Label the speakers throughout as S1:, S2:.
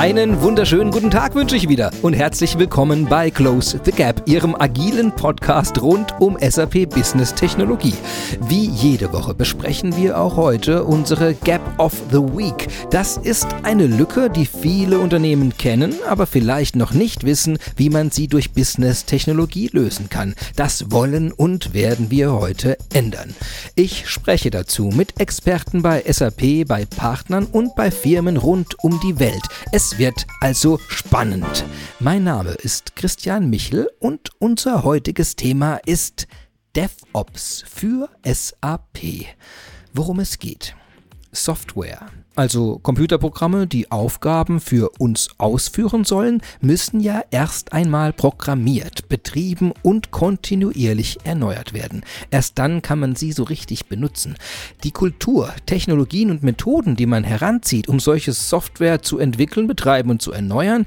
S1: Einen wunderschönen guten Tag wünsche ich wieder und herzlich willkommen bei Close the Gap, Ihrem agilen Podcast rund um SAP Business Technologie. Wie jede Woche besprechen wir auch heute unsere Gap of the Week. Das ist eine Lücke, die viele Unternehmen kennen, aber vielleicht noch nicht wissen, wie man sie durch Business Technologie lösen kann. Das wollen und werden wir heute ändern. Ich spreche dazu mit Experten bei SAP, bei Partnern und bei Firmen rund um die Welt. Es es wird also spannend. Mein Name ist Christian Michel und unser heutiges Thema ist DevOps für SAP. Worum es geht. Software also Computerprogramme, die Aufgaben für uns ausführen sollen, müssen ja erst einmal programmiert, betrieben und kontinuierlich erneuert werden. Erst dann kann man sie so richtig benutzen. Die Kultur, Technologien und Methoden, die man heranzieht, um solche Software zu entwickeln, betreiben und zu erneuern,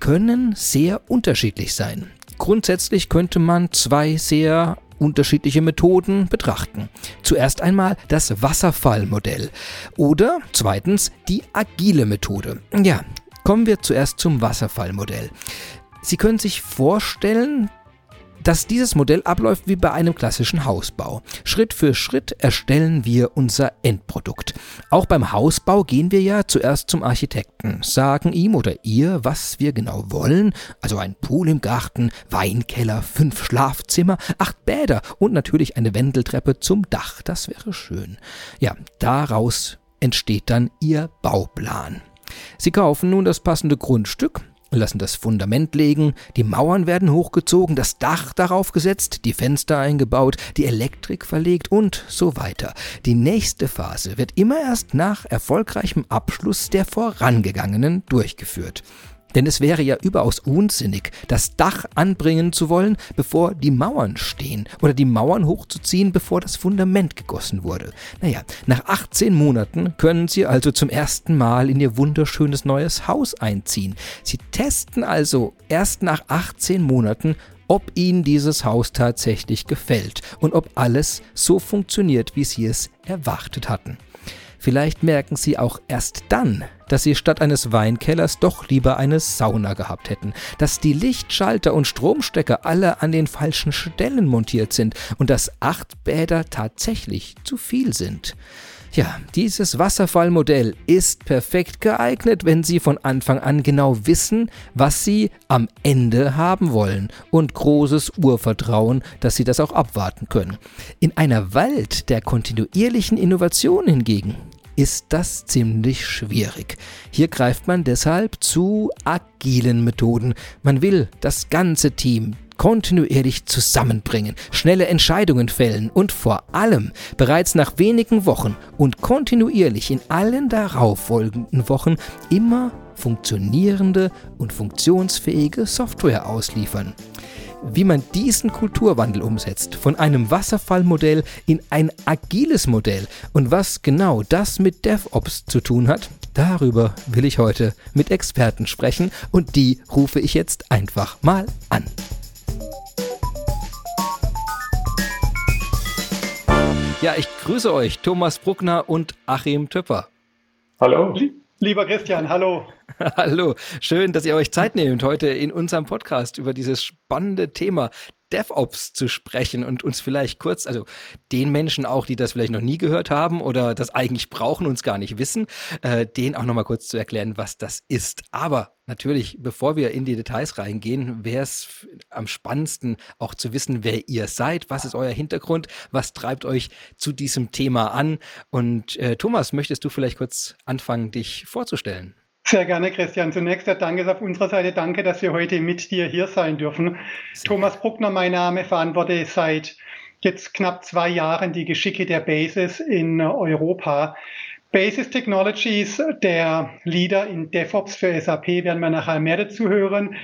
S1: können sehr unterschiedlich sein. Grundsätzlich könnte man zwei sehr unterschiedliche Methoden betrachten. Zuerst einmal das Wasserfallmodell oder zweitens die agile Methode. Ja, kommen wir zuerst zum Wasserfallmodell. Sie können sich vorstellen, dass dieses Modell abläuft wie bei einem klassischen Hausbau. Schritt für Schritt erstellen wir unser Endprodukt. Auch beim Hausbau gehen wir ja zuerst zum Architekten, sagen ihm oder ihr, was wir genau wollen, also ein Pool im Garten, Weinkeller, fünf Schlafzimmer, acht Bäder und natürlich eine Wendeltreppe zum Dach. Das wäre schön. Ja, daraus entsteht dann Ihr Bauplan. Sie kaufen nun das passende Grundstück, lassen das Fundament legen, die Mauern werden hochgezogen, das Dach darauf gesetzt, die Fenster eingebaut, die Elektrik verlegt und so weiter. Die nächste Phase wird immer erst nach erfolgreichem Abschluss der vorangegangenen durchgeführt. Denn es wäre ja überaus unsinnig, das Dach anbringen zu wollen, bevor die Mauern stehen, oder die Mauern hochzuziehen, bevor das Fundament gegossen wurde. Naja, nach 18 Monaten können Sie also zum ersten Mal in Ihr wunderschönes neues Haus einziehen. Sie testen also erst nach 18 Monaten, ob Ihnen dieses Haus tatsächlich gefällt und ob alles so funktioniert, wie Sie es erwartet hatten. Vielleicht merken Sie auch erst dann, dass Sie statt eines Weinkellers doch lieber eine Sauna gehabt hätten, dass die Lichtschalter und Stromstecker alle an den falschen Stellen montiert sind und dass acht Bäder tatsächlich zu viel sind. Ja, dieses Wasserfallmodell ist perfekt geeignet, wenn Sie von Anfang an genau wissen, was Sie am Ende haben wollen und großes Urvertrauen, dass Sie das auch abwarten können. In einer Welt der kontinuierlichen Innovation hingegen ist das ziemlich schwierig. Hier greift man deshalb zu agilen Methoden. Man will das ganze Team, kontinuierlich zusammenbringen, schnelle Entscheidungen fällen und vor allem bereits nach wenigen Wochen und kontinuierlich in allen darauffolgenden Wochen immer funktionierende und funktionsfähige Software ausliefern. Wie man diesen Kulturwandel umsetzt, von einem Wasserfallmodell in ein agiles Modell und was genau das mit DevOps zu tun hat, darüber will ich heute mit Experten sprechen und die rufe ich jetzt einfach mal an. Ja, ich grüße euch, Thomas Bruckner und Achim Töpper.
S2: Hallo. Lieber Christian, hallo.
S1: hallo, schön, dass ihr euch Zeit nehmt, heute in unserem Podcast über dieses spannende Thema DevOps zu sprechen und uns vielleicht kurz, also den Menschen auch, die das vielleicht noch nie gehört haben oder das eigentlich brauchen, uns gar nicht wissen, äh, denen auch nochmal kurz zu erklären, was das ist. Aber natürlich, bevor wir in die Details reingehen, wäre es am spannendsten auch zu wissen, wer ihr seid, was ist euer Hintergrund, was treibt euch zu diesem Thema an. Und äh, Thomas, möchtest du vielleicht kurz anfangen, dich vorzustellen?
S2: Sehr gerne, Christian. Zunächst der Dank ist auf unserer Seite. Danke, dass wir heute mit dir hier sein dürfen. Sehr Thomas Bruckner, mein Name, verantworte seit jetzt knapp zwei Jahren die Geschicke der Basis in Europa. Basis Technologies, der Leader in DevOps für SAP, werden wir nachher mehr dazu hören.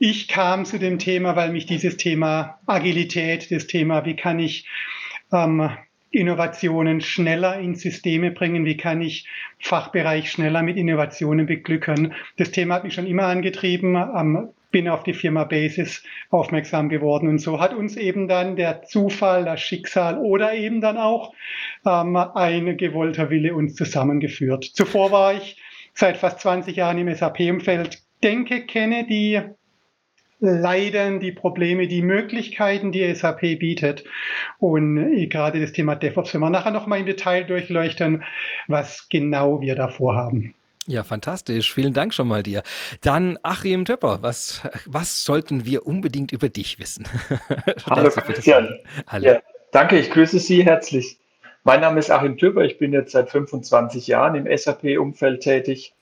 S2: Ich kam zu dem Thema, weil mich dieses Thema Agilität, das Thema, wie kann ich ähm, Innovationen schneller in Systeme bringen? Wie kann ich Fachbereich schneller mit Innovationen beglücken? Das Thema hat mich schon immer angetrieben. Ähm, bin auf die Firma Basis aufmerksam geworden und so hat uns eben dann der Zufall, das Schicksal oder eben dann auch ähm, ein gewollter Wille uns zusammengeführt. Zuvor war ich seit fast 20 Jahren im SAP-Umfeld denke, kenne die Leiden, die Probleme, die Möglichkeiten, die SAP bietet. Und äh, gerade das Thema DevOps, wenn wir nachher nochmal im Detail durchleuchten, was genau wir da vorhaben.
S1: Ja, fantastisch. Vielen Dank schon mal dir. Dann Achim Töpper, was, was sollten wir unbedingt über dich wissen?
S3: Hallo Christian. Hallo. Ja, danke, ich grüße Sie herzlich. Mein Name ist Achim Töpper, ich bin jetzt seit 25 Jahren im SAP-Umfeld tätig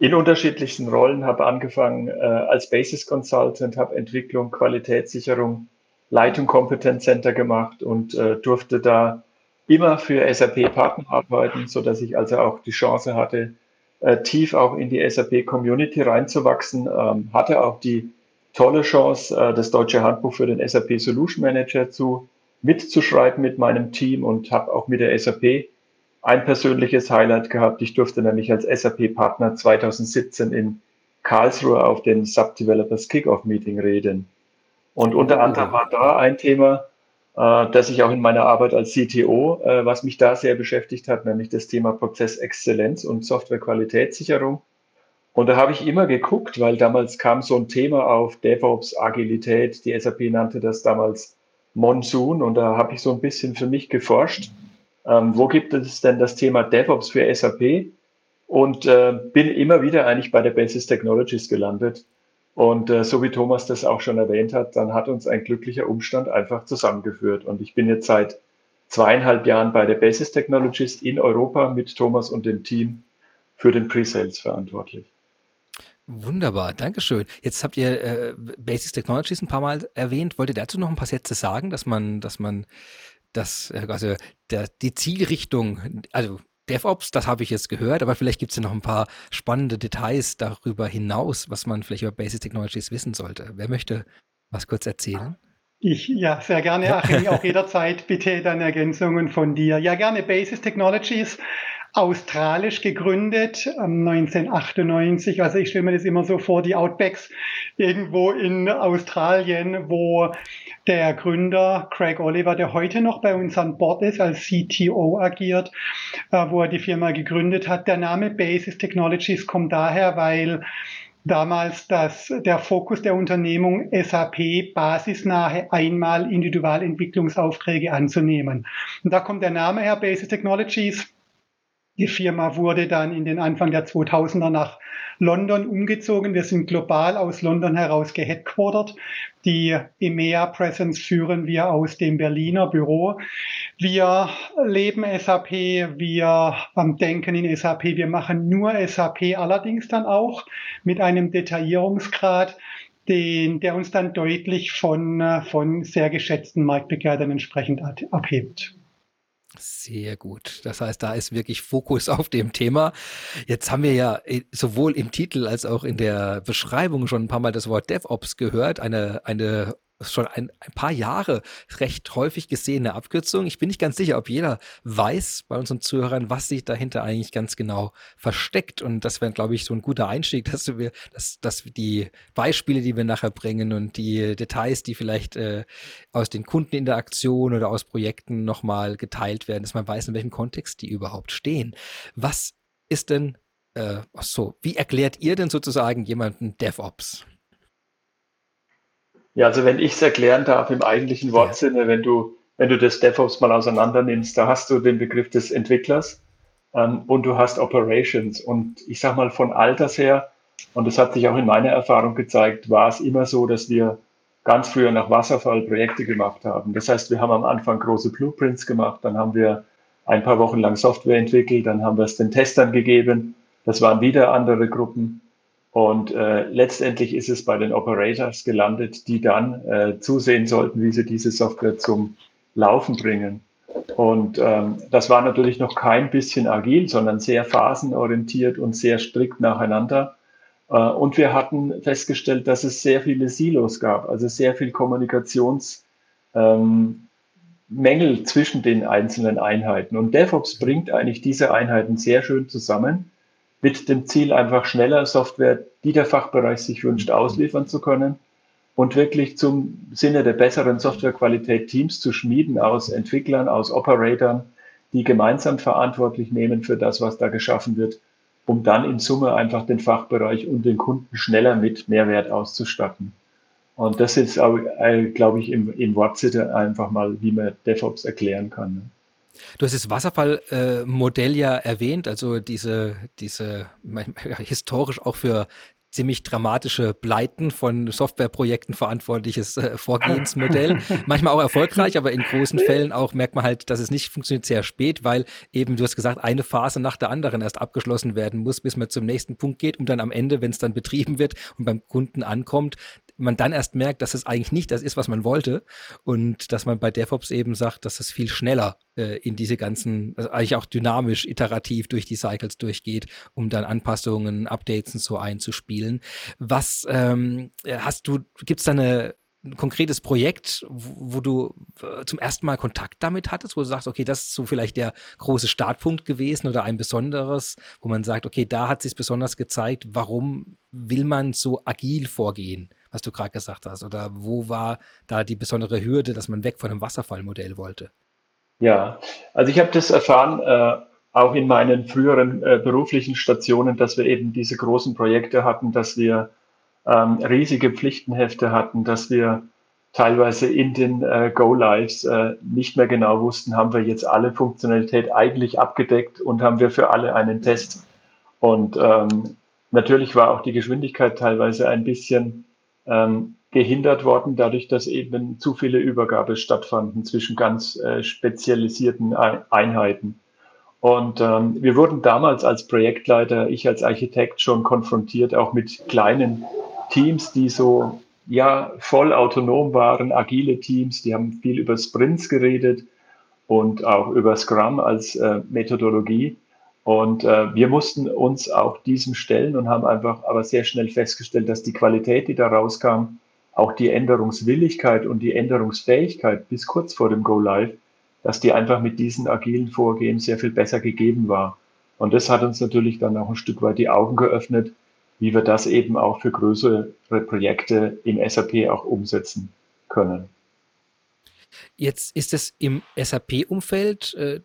S3: in unterschiedlichsten Rollen, habe angefangen äh, als Basis Consultant, habe Entwicklung, Qualitätssicherung, Leitung Competence Center gemacht und äh, durfte da immer für SAP Partner arbeiten, so dass ich also auch die Chance hatte, äh, tief auch in die SAP Community reinzuwachsen, ähm, hatte auch die tolle Chance, äh, das deutsche Handbuch für den SAP Solution Manager zu mitzuschreiben mit meinem Team und habe auch mit der SAP ein persönliches Highlight gehabt. Ich durfte nämlich als SAP-Partner 2017 in Karlsruhe auf den Sub-Developers Kickoff Meeting reden. Und unter anderem war da ein Thema, äh, das ich auch in meiner Arbeit als CTO, äh, was mich da sehr beschäftigt hat, nämlich das Thema Prozessexzellenz und Softwarequalitätssicherung. Und da habe ich immer geguckt, weil damals kam so ein Thema auf DevOps, Agilität, die SAP nannte das damals Monsoon und da habe ich so ein bisschen für mich geforscht ähm, wo gibt es denn das Thema DevOps für SAP? Und äh, bin immer wieder eigentlich bei der Basis Technologies gelandet. Und äh, so wie Thomas das auch schon erwähnt hat, dann hat uns ein glücklicher Umstand einfach zusammengeführt. Und ich bin jetzt seit zweieinhalb Jahren bei der Basis Technologies in Europa mit Thomas und dem Team für den Pre-Sales verantwortlich.
S1: Wunderbar, Dankeschön. Jetzt habt ihr äh, Basis Technologies ein paar Mal erwähnt. Wollt ihr dazu noch ein paar Sätze sagen, dass man, dass man das, äh, also der, die Zielrichtung, also DevOps, das habe ich jetzt gehört, aber vielleicht gibt es ja noch ein paar spannende Details darüber hinaus, was man vielleicht über Basic Technologies wissen sollte. Wer möchte was kurz erzählen?
S2: Ich, ja, sehr gerne, Achim, auch jederzeit bitte dann Ergänzungen von dir. Ja, gerne. Basis Technologies australisch gegründet, 1998. Also ich stelle mir das immer so vor, die Outbacks irgendwo in Australien, wo der Gründer Craig Oliver, der heute noch bei uns an Bord ist, als CTO agiert, äh, wo er die Firma gegründet hat. Der Name Basis Technologies kommt daher, weil damals das, der Fokus der Unternehmung SAP basisnahe einmal Individualentwicklungsaufträge anzunehmen. Und da kommt der Name her, Basis Technologies die Firma wurde dann in den Anfang der 2000er nach London umgezogen. Wir sind global aus London heraus geheadquartert. Die EMEA Presence führen wir aus dem Berliner Büro. Wir leben SAP, wir denken in SAP, wir machen nur SAP, allerdings dann auch mit einem Detaillierungsgrad, den, der uns dann deutlich von, von sehr geschätzten Marktbegleitern entsprechend abhebt.
S1: Sehr gut. Das heißt, da ist wirklich Fokus auf dem Thema. Jetzt haben wir ja äh, sowohl im Titel als auch in der Beschreibung schon ein paar Mal das Wort DevOps gehört. Eine, eine schon ein, ein paar Jahre recht häufig gesehene Abkürzung. Ich bin nicht ganz sicher, ob jeder weiß bei unseren Zuhörern, was sich dahinter eigentlich ganz genau versteckt. Und das wäre, glaube ich, so ein guter Einstieg, dass wir, dass, dass die Beispiele, die wir nachher bringen und die Details, die vielleicht äh, aus den Kundeninteraktionen oder aus Projekten nochmal geteilt werden, dass man weiß, in welchem Kontext die überhaupt stehen. Was ist denn, äh, ach so, wie erklärt ihr denn sozusagen jemanden DevOps?
S3: Ja, also wenn ich es erklären darf im eigentlichen Wortsinne, ja. wenn du, wenn du das DevOps mal auseinander nimmst, da hast du den Begriff des Entwicklers ähm, und du hast Operations. Und ich sag mal von Alters her, und das hat sich auch in meiner Erfahrung gezeigt, war es immer so, dass wir ganz früher nach Wasserfall Projekte gemacht haben. Das heißt, wir haben am Anfang große Blueprints gemacht, dann haben wir ein paar Wochen lang Software entwickelt, dann haben wir es den Testern gegeben. Das waren wieder andere Gruppen. Und äh, letztendlich ist es bei den Operators gelandet, die dann äh, zusehen sollten, wie sie diese Software zum Laufen bringen. Und ähm, das war natürlich noch kein bisschen agil, sondern sehr phasenorientiert und sehr strikt nacheinander. Äh, und wir hatten festgestellt, dass es sehr viele Silos gab, also sehr viel Kommunikationsmängel ähm, zwischen den einzelnen Einheiten. Und DevOps bringt eigentlich diese Einheiten sehr schön zusammen mit dem Ziel, einfach schneller Software, die der Fachbereich sich wünscht, ausliefern zu können und wirklich zum Sinne der besseren Softwarequalität Teams zu schmieden aus Entwicklern, aus Operatoren, die gemeinsam verantwortlich nehmen für das, was da geschaffen wird um dann in Summe einfach den Fachbereich und den Kunden schneller mit Mehrwert auszustatten. Und das ist, glaube ich, im, in Wortsitte einfach mal, wie man DevOps erklären kann.
S1: Du hast das Wasserfallmodell äh, ja erwähnt, also diese, diese historisch auch für ziemlich dramatische Pleiten von Softwareprojekten verantwortliches äh, Vorgehensmodell. Manchmal auch erfolgreich, aber in großen Fällen auch merkt man halt, dass es nicht funktioniert sehr spät, weil eben, du hast gesagt, eine Phase nach der anderen erst abgeschlossen werden muss, bis man zum nächsten Punkt geht, um dann am Ende, wenn es dann betrieben wird und beim Kunden ankommt, man dann erst merkt, dass es eigentlich nicht das ist, was man wollte und dass man bei DevOps eben sagt, dass es viel schneller äh, in diese ganzen, also eigentlich auch dynamisch, iterativ durch die Cycles durchgeht, um dann Anpassungen, Updates und so einzuspielen. Was ähm, hast du, gibt es da eine ein konkretes Projekt, wo, wo du äh, zum ersten Mal Kontakt damit hattest, wo du sagst, okay, das ist so vielleicht der große Startpunkt gewesen oder ein besonderes, wo man sagt, okay, da hat sich besonders gezeigt, warum will man so agil vorgehen, was du gerade gesagt hast, oder wo war da die besondere Hürde, dass man weg von einem Wasserfallmodell wollte?
S3: Ja, also ich habe das erfahren, äh, auch in meinen früheren äh, beruflichen Stationen, dass wir eben diese großen Projekte hatten, dass wir ähm, riesige Pflichtenhefte hatten, dass wir teilweise in den äh, Go-Lives äh, nicht mehr genau wussten, haben wir jetzt alle Funktionalität eigentlich abgedeckt und haben wir für alle einen Test. Und ähm, natürlich war auch die Geschwindigkeit teilweise ein bisschen ähm, gehindert worden, dadurch, dass eben zu viele Übergabe stattfanden zwischen ganz äh, spezialisierten Einheiten. Und ähm, wir wurden damals als Projektleiter, ich als Architekt schon konfrontiert, auch mit kleinen Teams, die so ja voll autonom waren, agile Teams, die haben viel über Sprints geredet und auch über Scrum als äh, Methodologie. Und äh, wir mussten uns auch diesem stellen und haben einfach aber sehr schnell festgestellt, dass die Qualität, die da rauskam, auch die Änderungswilligkeit und die Änderungsfähigkeit bis kurz vor dem Go Live, dass die einfach mit diesen agilen Vorgehen sehr viel besser gegeben war. Und das hat uns natürlich dann auch ein Stück weit die Augen geöffnet, wie wir das eben auch für größere Projekte im SAP auch umsetzen können.
S1: Jetzt ist es im SAP-Umfeld, äh,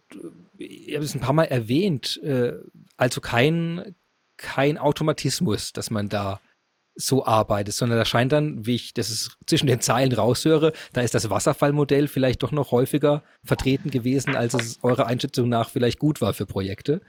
S1: ich habe es ein paar Mal erwähnt, äh, also kein, kein Automatismus, dass man da so arbeitet, sondern da scheint dann, wie ich das zwischen den Zeilen raushöre, da ist das Wasserfallmodell vielleicht doch noch häufiger vertreten gewesen, als es eurer Einschätzung nach vielleicht gut war für Projekte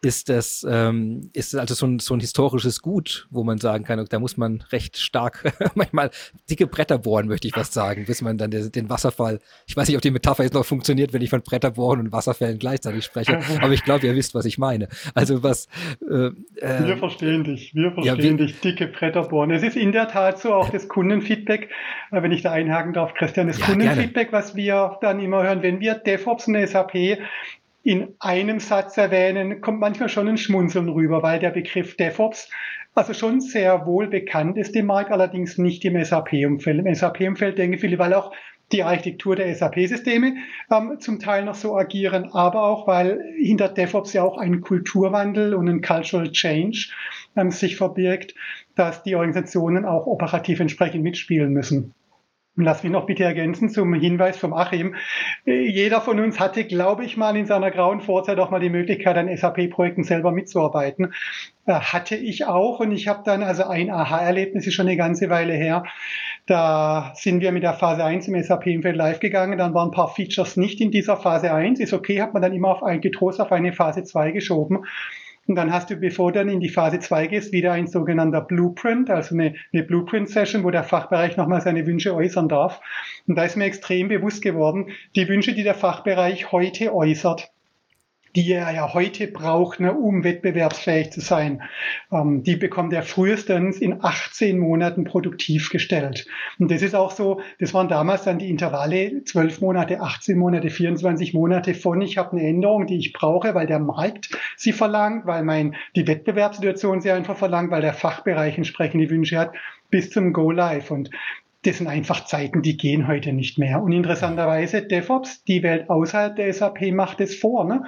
S1: ist das, ähm, ist also so ein, so ein historisches Gut, wo man sagen kann, da muss man recht stark, manchmal dicke Bretter bohren, möchte ich fast sagen, bis man dann den, den Wasserfall, ich weiß nicht, ob die Metapher jetzt noch funktioniert, wenn ich von Bretter bohren und Wasserfällen gleichzeitig spreche, aber ich glaube, ihr wisst, was ich meine. Also was.
S2: Äh, äh, wir verstehen dich, wir verstehen ja, wir, dich, dicke Bretter bohren. Es ist in der Tat so auch das Kundenfeedback, äh, wenn ich da einhaken darf, Christian, das ja, Kundenfeedback, gerne. was wir dann immer hören, wenn wir DevOps und SAP in einem Satz erwähnen, kommt manchmal schon ein Schmunzeln rüber, weil der Begriff DevOps also schon sehr wohl bekannt ist im Markt, allerdings nicht im SAP-Umfeld. Im SAP-Umfeld denke viele, weil auch die Architektur der SAP-Systeme ähm, zum Teil noch so agieren, aber auch, weil hinter DevOps ja auch ein Kulturwandel und ein Cultural Change ähm, sich verbirgt, dass die Organisationen auch operativ entsprechend mitspielen müssen. Lass mich noch bitte ergänzen zum Hinweis vom Achim. Jeder von uns hatte, glaube ich, mal in seiner grauen Vorzeit auch mal die Möglichkeit, an SAP-Projekten selber mitzuarbeiten. Äh, hatte ich auch und ich habe dann, also ein Aha-Erlebnis ist schon eine ganze Weile her. Da sind wir mit der Phase 1 im SAP-Umfeld live gegangen. Dann waren ein paar Features nicht in dieser Phase 1. Ist okay, hat man dann immer auf ein getrost auf eine Phase 2 geschoben. Und dann hast du, bevor du dann in die Phase 2 gehst, wieder ein sogenannter Blueprint, also eine, eine Blueprint-Session, wo der Fachbereich nochmal seine Wünsche äußern darf. Und da ist mir extrem bewusst geworden, die Wünsche, die der Fachbereich heute äußert, die er ja heute braucht, ne, um wettbewerbsfähig zu sein. Ähm, die bekommt er frühestens in 18 Monaten produktiv gestellt. Und das ist auch so, das waren damals dann die Intervalle 12 Monate, 18 Monate, 24 Monate von, ich habe eine Änderung, die ich brauche, weil der Markt sie verlangt, weil mein, die Wettbewerbssituation sie einfach verlangt, weil der Fachbereich entsprechende Wünsche hat, bis zum Go Live. Und das sind einfach Zeiten, die gehen heute nicht mehr. Und interessanterweise, DevOps, die Welt außerhalb der SAP macht es vor. Ne?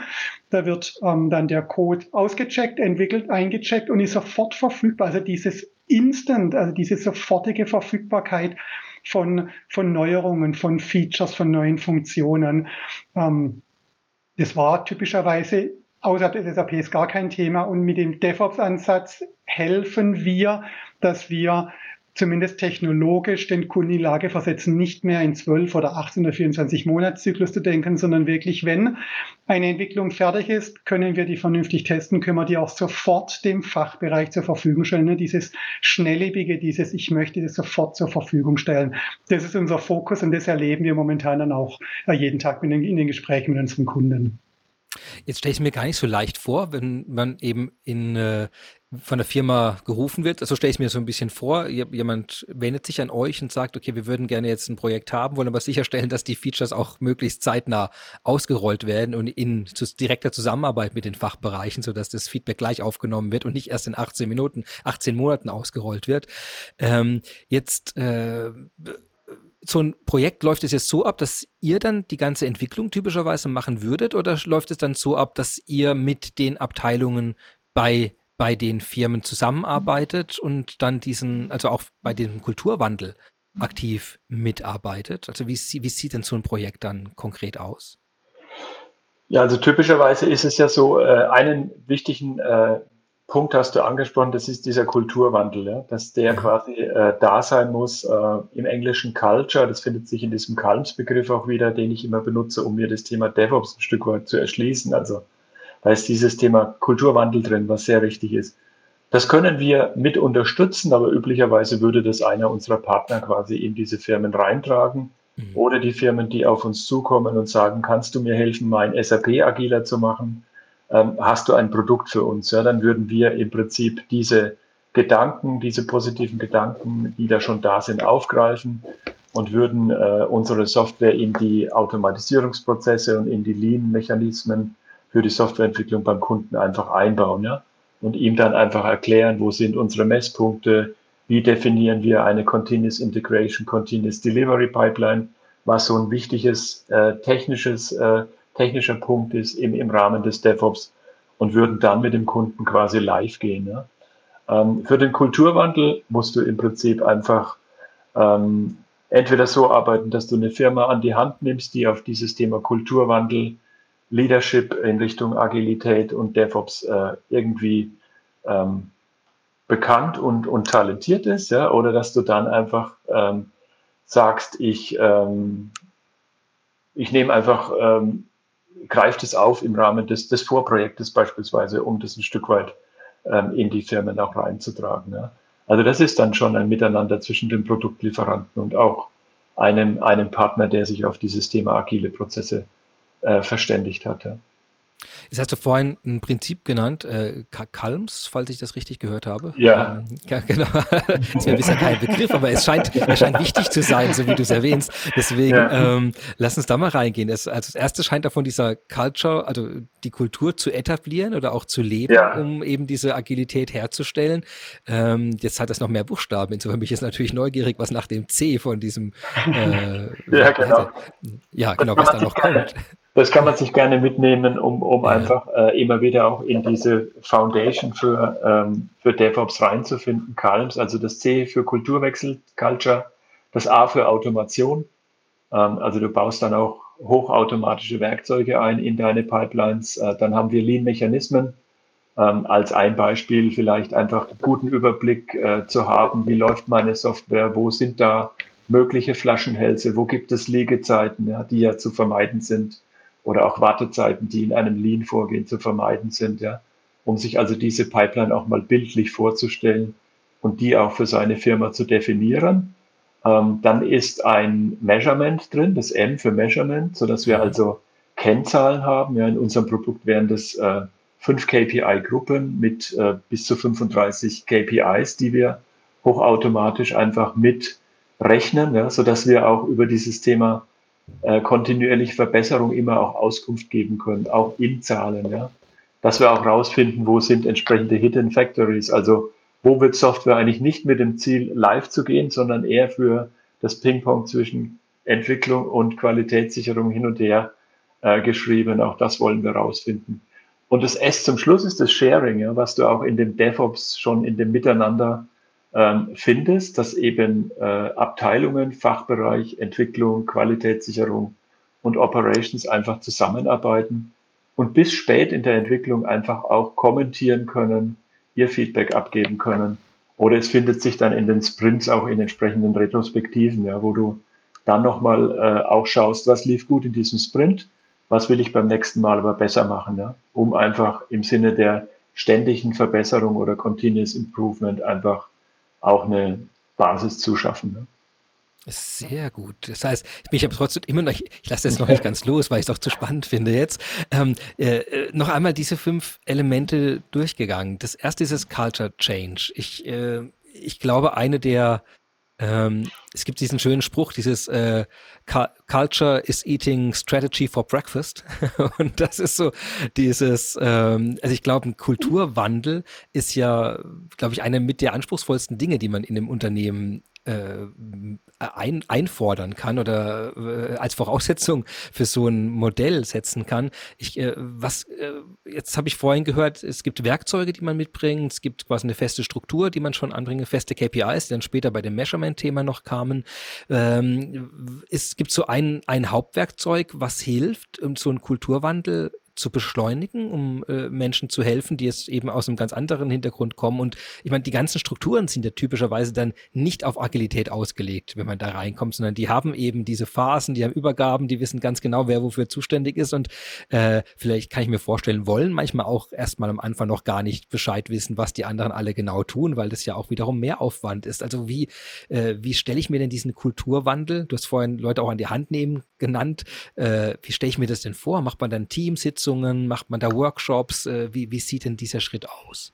S2: Da wird ähm, dann der Code ausgecheckt, entwickelt, eingecheckt und ist sofort verfügbar. Also dieses Instant, also diese sofortige Verfügbarkeit von, von Neuerungen, von Features, von neuen Funktionen. Ähm, das war typischerweise außerhalb des SAPs gar kein Thema. Und mit dem DevOps-Ansatz helfen wir, dass wir zumindest technologisch den Kunden in die Lage versetzen, nicht mehr in 12 oder 18 oder 24 Monatszyklus zu denken, sondern wirklich, wenn eine Entwicklung fertig ist, können wir die vernünftig testen, können wir die auch sofort dem Fachbereich zur Verfügung stellen. Ne? Dieses schnelllebige, dieses Ich möchte das sofort zur Verfügung stellen. Das ist unser Fokus und das erleben wir momentan dann auch äh, jeden Tag in den, Gesprächen mit unseren Kunden.
S1: Jetzt stelle ich es mir gar nicht so leicht vor, wenn man eben in, äh, von der Firma gerufen wird. Also stelle ich mir so ein bisschen vor, jemand wendet sich an euch und sagt, okay, wir würden gerne jetzt ein Projekt haben, wollen aber sicherstellen, dass die Features auch möglichst zeitnah ausgerollt werden und in direkter Zusammenarbeit mit den Fachbereichen, sodass das Feedback gleich aufgenommen wird und nicht erst in 18 Minuten, 18 Monaten ausgerollt wird. Ähm, jetzt äh, so ein Projekt läuft es jetzt so ab, dass ihr dann die ganze Entwicklung typischerweise machen würdet oder läuft es dann so ab, dass ihr mit den Abteilungen bei bei den Firmen zusammenarbeitet und dann diesen, also auch bei dem Kulturwandel aktiv mitarbeitet? Also wie, wie sieht denn so ein Projekt dann konkret aus?
S3: Ja, also typischerweise ist es ja so, äh, einen wichtigen äh, Punkt hast du angesprochen, das ist dieser Kulturwandel, ja, dass der mhm. quasi äh, da sein muss äh, im englischen Culture. Das findet sich in diesem Calms-Begriff auch wieder, den ich immer benutze, um mir das Thema DevOps ein Stück weit zu erschließen. Also da ist dieses Thema Kulturwandel drin, was sehr wichtig ist. Das können wir mit unterstützen, aber üblicherweise würde das einer unserer Partner quasi in diese Firmen reintragen mhm. oder die Firmen, die auf uns zukommen und sagen, kannst du mir helfen, mein SAP agiler zu machen? Ähm, hast du ein Produkt für uns? Ja, dann würden wir im Prinzip diese Gedanken, diese positiven Gedanken, die da schon da sind, aufgreifen und würden äh, unsere Software in die Automatisierungsprozesse und in die Lean-Mechanismen für die Softwareentwicklung beim Kunden einfach einbauen, ja. Und ihm dann einfach erklären, wo sind unsere Messpunkte, wie definieren wir eine Continuous Integration, Continuous Delivery Pipeline, was so ein wichtiges äh, technisches, äh, technischer Punkt ist im, im Rahmen des DevOps und würden dann mit dem Kunden quasi live gehen. Ja. Ähm, für den Kulturwandel musst du im Prinzip einfach ähm, entweder so arbeiten, dass du eine Firma an die Hand nimmst, die auf dieses Thema Kulturwandel Leadership in Richtung Agilität und DevOps äh, irgendwie ähm, bekannt und, und talentiert ist, ja, oder dass du dann einfach ähm, sagst, ich, ähm, ich nehme einfach, ähm, greife das auf im Rahmen des, des Vorprojektes beispielsweise, um das ein Stück weit ähm, in die Firmen auch reinzutragen. Ja. Also das ist dann schon ein Miteinander zwischen dem Produktlieferanten und auch einem, einem Partner, der sich auf dieses Thema agile Prozesse äh, verständigt hatte.
S1: Jetzt hast du vorhin ein Prinzip genannt, äh, Kalms, falls ich das richtig gehört habe.
S3: Ja.
S1: Ähm, ja, genau. das ist mir bisher kein Begriff, aber es scheint, es scheint wichtig zu sein, so wie du es erwähnst. Deswegen ja. ähm, lass uns da mal reingehen. Es, also das erste scheint davon dieser Culture, also die Kultur zu etablieren oder auch zu leben, ja. um eben diese Agilität herzustellen. Ähm, jetzt hat das noch mehr Buchstaben. Insofern bin ich jetzt natürlich neugierig, was nach dem C von diesem äh,
S3: ja, genau.
S1: ja, genau, was da noch kommt.
S3: Das kann man sich gerne mitnehmen, um, um einfach äh, immer wieder auch in diese Foundation für, ähm, für DevOps reinzufinden. Calms, also das C für Kulturwechsel, Culture, das A für Automation. Ähm, also du baust dann auch hochautomatische Werkzeuge ein in deine Pipelines. Äh, dann haben wir Lean-Mechanismen. Ähm, als ein Beispiel vielleicht einfach einen guten Überblick äh, zu haben, wie läuft meine Software, wo sind da mögliche Flaschenhälse, wo gibt es Liegezeiten, ja, die ja zu vermeiden sind oder auch Wartezeiten, die in einem Lean-Vorgehen zu vermeiden sind, ja, um sich also diese Pipeline auch mal bildlich vorzustellen und die auch für seine Firma zu definieren. Ähm, dann ist ein Measurement drin, das M für Measurement, so dass wir mhm. also Kennzahlen haben. Ja, in unserem Produkt wären das äh, fünf KPI-Gruppen mit äh, bis zu 35 KPIs, die wir hochautomatisch einfach mit rechnen, ja, so dass wir auch über dieses Thema äh, kontinuierlich Verbesserung immer auch Auskunft geben können, auch in Zahlen, ja. Dass wir auch rausfinden, wo sind entsprechende Hidden Factories, also wo wird Software eigentlich nicht mit dem Ziel, live zu gehen, sondern eher für das Ping-Pong zwischen Entwicklung und Qualitätssicherung hin und her äh, geschrieben. Auch das wollen wir rausfinden. Und das S zum Schluss ist das Sharing, ja, was du auch in dem DevOps schon in dem Miteinander ähm, findest, dass eben äh, Abteilungen, Fachbereich, Entwicklung, Qualitätssicherung und Operations einfach zusammenarbeiten und bis spät in der Entwicklung einfach auch kommentieren können, ihr Feedback abgeben können. Oder es findet sich dann in den Sprints auch in entsprechenden Retrospektiven, ja, wo du dann nochmal äh, auch schaust, was lief gut in diesem Sprint, was will ich beim nächsten Mal aber besser machen, ja, um einfach im Sinne der ständigen Verbesserung oder Continuous Improvement einfach auch eine Basis zu schaffen.
S1: Sehr gut. Das heißt, ich habe trotzdem immer noch, ich lasse das noch nicht ganz los, weil ich es doch zu spannend finde jetzt. Ähm, äh, äh, noch einmal diese fünf Elemente durchgegangen. Das erste ist das Culture Change. Ich, äh, ich glaube, eine der ähm, es gibt diesen schönen Spruch, dieses äh, Culture is eating strategy for breakfast. Und das ist so dieses, ähm, also ich glaube, ein Kulturwandel ist ja, glaube ich, eine mit der anspruchsvollsten Dinge, die man in einem Unternehmen ein, einfordern kann oder äh, als Voraussetzung für so ein Modell setzen kann. Ich, äh, was, äh, jetzt habe ich vorhin gehört, es gibt Werkzeuge, die man mitbringt, es gibt quasi eine feste Struktur, die man schon anbringt, feste KPIs, die dann später bei dem Measurement-Thema noch kamen. Ähm, es gibt so ein, ein Hauptwerkzeug, was hilft, um so einen Kulturwandel zu beschleunigen, um äh, Menschen zu helfen, die jetzt eben aus einem ganz anderen Hintergrund kommen. Und ich meine, die ganzen Strukturen sind ja typischerweise dann nicht auf Agilität ausgelegt, wenn man da reinkommt, sondern die haben eben diese Phasen, die haben Übergaben, die wissen ganz genau, wer wofür zuständig ist. Und äh, vielleicht kann ich mir vorstellen, wollen manchmal auch erstmal am Anfang noch gar nicht Bescheid wissen, was die anderen alle genau tun, weil das ja auch wiederum mehr Aufwand ist. Also wie, äh, wie stelle ich mir denn diesen Kulturwandel? Du hast vorhin Leute auch an die Hand nehmen genannt. Äh, wie stelle ich mir das denn vor? Macht man dann Teamsitzungen? Sitzungen? Macht man da Workshops? Äh, wie, wie sieht denn dieser Schritt aus?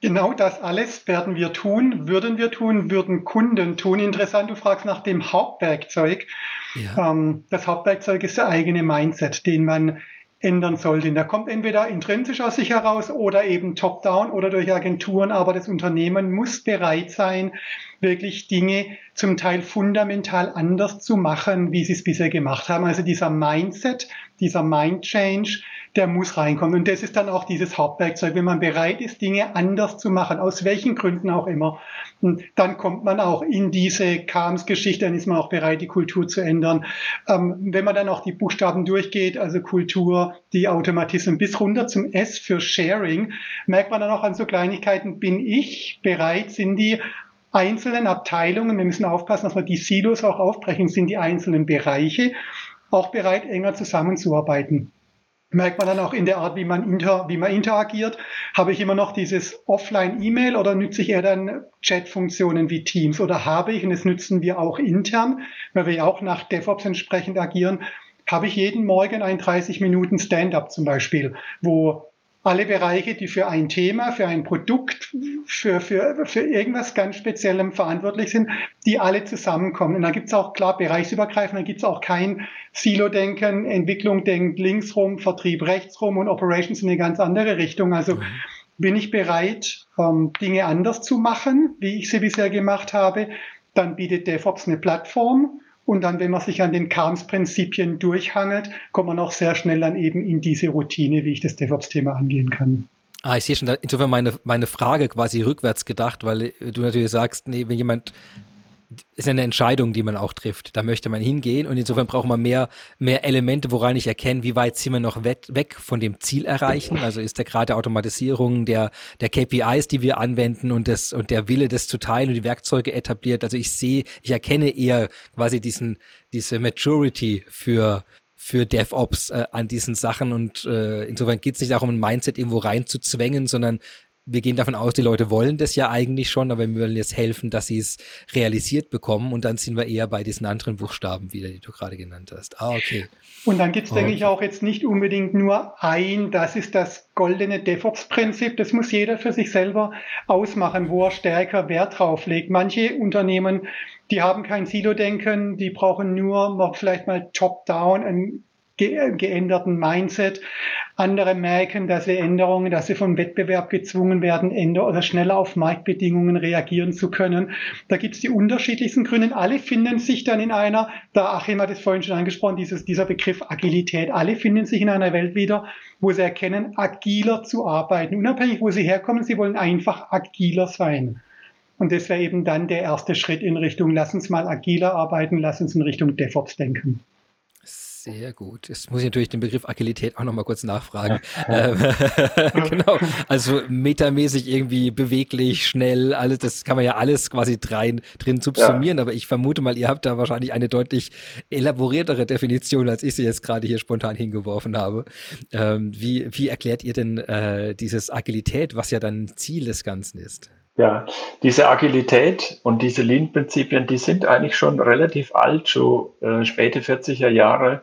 S2: Genau das alles werden wir tun, würden wir tun, würden Kunden tun. Interessant, du fragst nach dem Hauptwerkzeug. Ja. Ähm, das Hauptwerkzeug ist der eigene Mindset, den man ändern sollte. Der kommt entweder intrinsisch aus sich heraus oder eben top-down oder durch Agenturen, aber das Unternehmen muss bereit sein, wirklich Dinge zum Teil fundamental anders zu machen, wie sie es bisher gemacht haben. Also dieser Mindset, dieser Mind Change, der muss reinkommen. Und das ist dann auch dieses Hauptwerkzeug, wenn man bereit ist, Dinge anders zu machen, aus welchen Gründen auch immer. Dann kommt man auch in diese Kams-Geschichte, dann ist man auch bereit, die Kultur zu ändern. Ähm, wenn man dann auch die Buchstaben durchgeht, also Kultur, die Automatismen bis runter zum S für Sharing, merkt man dann auch an so Kleinigkeiten, bin ich bereit, sind die einzelnen Abteilungen, wir müssen aufpassen, dass wir die Silos auch aufbrechen, sind die einzelnen Bereiche auch bereit, enger zusammenzuarbeiten. Merkt man dann auch in der Art, wie man, inter, wie man interagiert. Habe ich immer noch dieses Offline-E-Mail oder nütze ich eher dann Chat-Funktionen wie Teams oder habe ich, und das nützen wir auch intern, weil wir ja auch nach DevOps entsprechend agieren, habe ich jeden Morgen ein 30 Minuten Stand-up zum Beispiel, wo alle Bereiche, die für ein Thema, für ein Produkt, für, für, für irgendwas ganz Speziellem verantwortlich sind, die alle zusammenkommen. Und da gibt es auch klar bereichsübergreifend, da gibt es auch kein Silo-Denken, Entwicklung denkt links rum, Vertrieb rechts rum und Operations in eine ganz andere Richtung. Also mhm. bin ich bereit, ähm, Dinge anders zu machen, wie ich sie bisher gemacht habe, dann bietet DevOps eine Plattform und dann, wenn man sich an den KAMS-Prinzipien durchhangelt, kommt man auch sehr schnell dann eben in diese Routine, wie ich das DevOps-Thema angehen kann.
S1: Ah, ich sehe schon insofern meine, meine Frage quasi rückwärts gedacht, weil du natürlich sagst, nee, wenn jemand ist eine Entscheidung, die man auch trifft. Da möchte man hingehen und insofern braucht man mehr, mehr Elemente, woran ich erkenne, wie weit sind wir noch weg, weg von dem Ziel erreichen. Also ist der Grad der Automatisierung, der, der KPIs, die wir anwenden und das, und der Wille, das zu teilen und die Werkzeuge etabliert. Also ich sehe, ich erkenne eher quasi diesen, diese Maturity für, für DevOps äh, an diesen Sachen und äh, insofern geht es nicht darum, ein Mindset irgendwo reinzuzwängen, sondern wir gehen davon aus, die Leute wollen das ja eigentlich schon, aber wir wollen jetzt helfen, dass sie es realisiert bekommen und dann sind wir eher bei diesen anderen Buchstaben wieder, die du gerade genannt hast. Ah, okay.
S2: Und dann gibt es, okay. denke ich, auch jetzt nicht unbedingt nur ein, das ist das goldene DevOps-Prinzip, das muss jeder für sich selber ausmachen, wo er stärker Wert drauf legt. Manche Unternehmen, die haben kein Silo-Denken, die brauchen nur vielleicht mal top-down ein geänderten Mindset. Andere merken, dass sie Änderungen, dass sie vom Wettbewerb gezwungen werden, änder oder schneller auf Marktbedingungen reagieren zu können. Da gibt es die unterschiedlichsten Gründe. Alle finden sich dann in einer, da Achim hat es vorhin schon angesprochen, dieses, dieser Begriff Agilität. Alle finden sich in einer Welt wieder, wo sie erkennen, agiler zu arbeiten. Unabhängig, wo sie herkommen, sie wollen einfach agiler sein. Und das wäre eben dann der erste Schritt in Richtung, lass uns mal agiler arbeiten, lass uns in Richtung DevOps denken.
S1: Sehr gut. Jetzt muss ich natürlich den Begriff Agilität auch nochmal kurz nachfragen. Ähm, genau. Also metamäßig irgendwie beweglich, schnell, alles, das kann man ja alles quasi drein, drin subsumieren, ja. aber ich vermute mal, ihr habt da wahrscheinlich eine deutlich elaboriertere Definition, als ich sie jetzt gerade hier spontan hingeworfen habe. Ähm, wie, wie erklärt ihr denn äh, dieses Agilität, was ja dann Ziel des Ganzen ist?
S3: Ja, diese Agilität und diese Lean-Prinzipien, die sind eigentlich schon relativ alt, schon äh, späte 40er Jahre,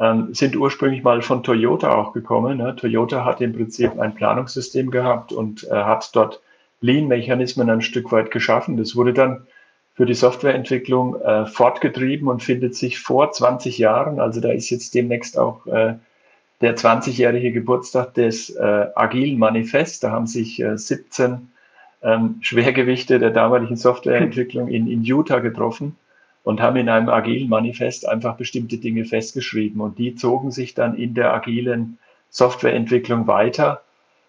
S3: ähm, sind ursprünglich mal von Toyota auch gekommen. Ne? Toyota hat im Prinzip ein Planungssystem gehabt und äh, hat dort Lean-Mechanismen ein Stück weit geschaffen. Das wurde dann für die Softwareentwicklung äh, fortgetrieben und findet sich vor 20 Jahren, also da ist jetzt demnächst auch äh, der 20-jährige Geburtstag des äh, Agilen Manifest. Da haben sich äh, 17 ähm, Schwergewichte der damaligen Softwareentwicklung in, in Utah getroffen und haben in einem agilen Manifest einfach bestimmte Dinge festgeschrieben. Und die zogen sich dann in der agilen Softwareentwicklung weiter.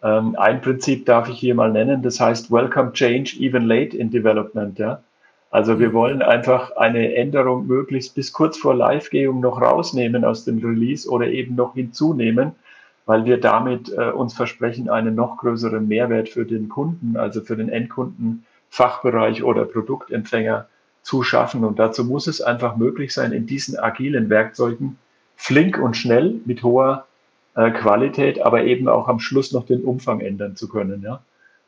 S3: Ähm, ein Prinzip darf ich hier mal nennen, das heißt Welcome Change even late in Development. Ja? Also wir wollen einfach eine Änderung möglichst bis kurz vor Live-Gehung noch rausnehmen aus dem Release oder eben noch hinzunehmen, weil wir damit äh, uns versprechen, einen noch größeren Mehrwert für den Kunden, also für den Endkunden, Fachbereich oder Produktempfänger zu schaffen. Und dazu muss es einfach möglich sein, in diesen agilen Werkzeugen flink und schnell mit hoher äh, Qualität, aber eben auch am Schluss noch den Umfang ändern zu können. Ja?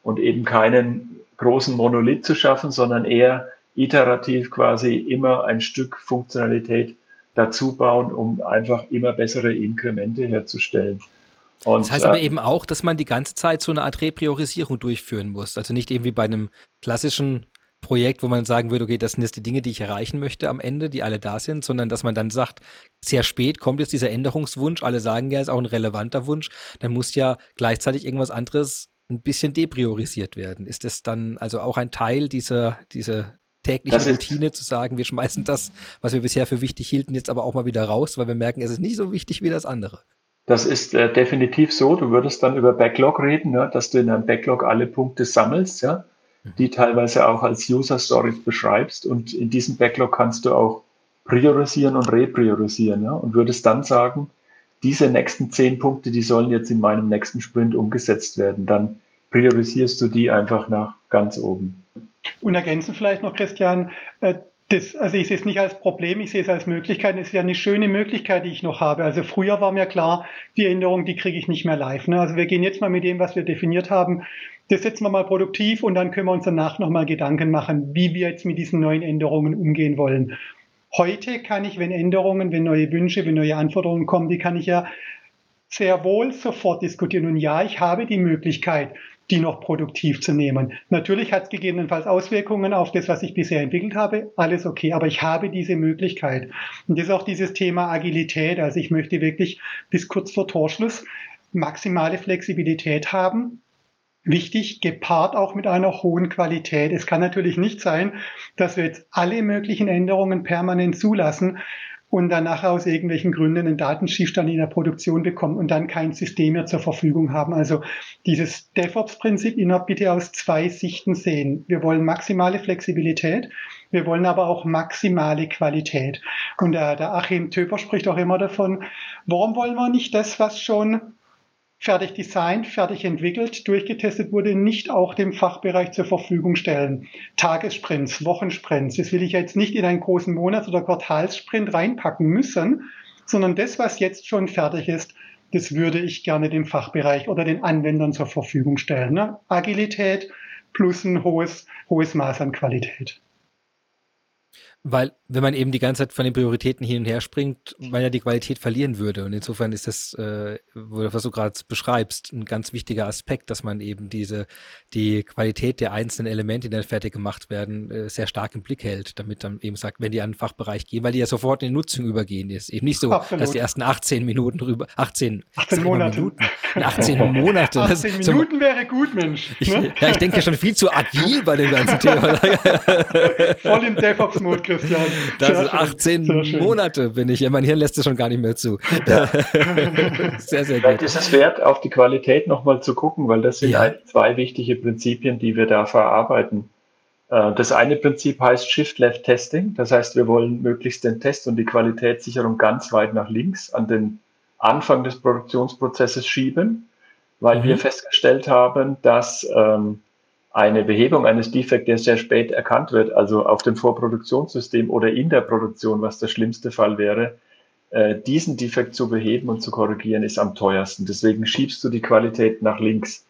S3: Und eben keinen großen Monolith zu schaffen, sondern eher iterativ quasi immer ein Stück Funktionalität dazu bauen, um einfach immer bessere Inkremente herzustellen.
S1: Und, das heißt aber äh, eben auch, dass man die ganze Zeit so eine Art Repriorisierung durchführen muss. Also nicht irgendwie bei einem klassischen Projekt, wo man sagen würde, okay, das sind jetzt die Dinge, die ich erreichen möchte am Ende, die alle da sind, sondern dass man dann sagt, sehr spät kommt jetzt dieser Änderungswunsch, alle sagen ja, ist auch ein relevanter Wunsch, dann muss ja gleichzeitig irgendwas anderes ein bisschen depriorisiert werden. Ist das dann also auch ein Teil dieser, dieser täglichen Routine zu sagen, wir schmeißen das, was wir bisher für wichtig hielten, jetzt aber auch mal wieder raus, weil wir merken, es ist nicht so wichtig wie das andere?
S3: Das ist äh, definitiv so. Du würdest dann über Backlog reden, ja, dass du in einem Backlog alle Punkte sammelst, ja. Die teilweise auch als User Stories beschreibst. Und in diesem Backlog kannst du auch priorisieren und repriorisieren. Ja, und würdest dann sagen, diese nächsten zehn Punkte, die sollen jetzt in meinem nächsten Sprint umgesetzt werden. Dann priorisierst du die einfach nach ganz oben.
S2: Und ergänzen vielleicht noch, Christian, äh, das, also ich sehe es nicht als Problem, ich sehe es als Möglichkeit. Es ist ja eine schöne Möglichkeit, die ich noch habe. Also früher war mir klar, die Änderung, die kriege ich nicht mehr live. Ne? Also wir gehen jetzt mal mit dem, was wir definiert haben, das setzen wir mal produktiv und dann können wir uns danach nochmal Gedanken machen, wie wir jetzt mit diesen neuen Änderungen umgehen wollen. Heute kann ich, wenn Änderungen, wenn neue Wünsche, wenn neue Anforderungen kommen, die kann ich ja sehr wohl sofort diskutieren. Und ja, ich habe die Möglichkeit, die noch produktiv zu nehmen. Natürlich hat es gegebenenfalls Auswirkungen auf das, was ich bisher entwickelt habe. Alles okay, aber ich habe diese Möglichkeit. Und das ist auch dieses Thema Agilität. Also ich möchte wirklich bis kurz vor Torschluss maximale Flexibilität haben. Wichtig, gepaart auch mit einer hohen Qualität. Es kann natürlich nicht sein, dass wir jetzt alle möglichen Änderungen permanent zulassen und danach aus irgendwelchen Gründen einen Datenschiefstand in der Produktion bekommen und dann kein System mehr zur Verfügung haben. Also dieses DevOps-Prinzip immer bitte aus zwei Sichten sehen. Wir wollen maximale Flexibilität, wir wollen aber auch maximale Qualität. Und der, der Achim Töper spricht auch immer davon, warum wollen wir nicht das, was schon fertig designt, fertig entwickelt, durchgetestet wurde, nicht auch dem Fachbereich zur Verfügung stellen. Tagessprints, Wochensprints, das will ich jetzt nicht in einen großen Monats- oder Quartalssprint reinpacken müssen, sondern das, was jetzt schon fertig ist, das würde ich gerne dem Fachbereich oder den Anwendern zur Verfügung stellen. Ne? Agilität plus ein hohes, hohes Maß an Qualität.
S1: Weil, wenn man eben die ganze Zeit von den Prioritäten hin und her springt, man ja die Qualität verlieren würde. Und insofern ist das, äh, was du gerade beschreibst, ein ganz wichtiger Aspekt, dass man eben diese, die Qualität der einzelnen Elemente, die dann fertig gemacht werden, äh, sehr stark im Blick hält, damit dann eben sagt, wenn die an den Fachbereich gehen, weil die ja sofort in die Nutzung übergehen ist. Eben nicht so, Absolut. dass die ersten 18 Minuten drüber, 18,
S2: 18 Monate.
S1: Minuten, 18 Monate.
S2: 18 das, Minuten so, wäre gut, Mensch.
S1: Ich, ne? ja, ich denke ja schon viel zu agil bei dem ganzen Thema.
S2: Voll im DevOps-Mode, Christian.
S1: Das sehr sind 18 Monate, bin ich. Mein Hirn lässt es schon gar nicht mehr zu.
S3: Ja. sehr, sehr gut. ist es wert, auf die Qualität nochmal zu gucken, weil das sind ja. halt zwei wichtige Prinzipien, die wir da verarbeiten. Äh, das eine Prinzip heißt Shift-Left-Testing. Das heißt, wir wollen möglichst den Test und die Qualitätssicherung ganz weit nach links an den Anfang des Produktionsprozesses schieben, weil mhm. wir festgestellt haben, dass ähm, eine Behebung eines Defekts, der sehr spät erkannt wird, also auf dem Vorproduktionssystem oder in der Produktion, was der schlimmste Fall wäre, äh, diesen Defekt zu beheben und zu korrigieren, ist am teuersten. Deswegen schiebst du die Qualität nach links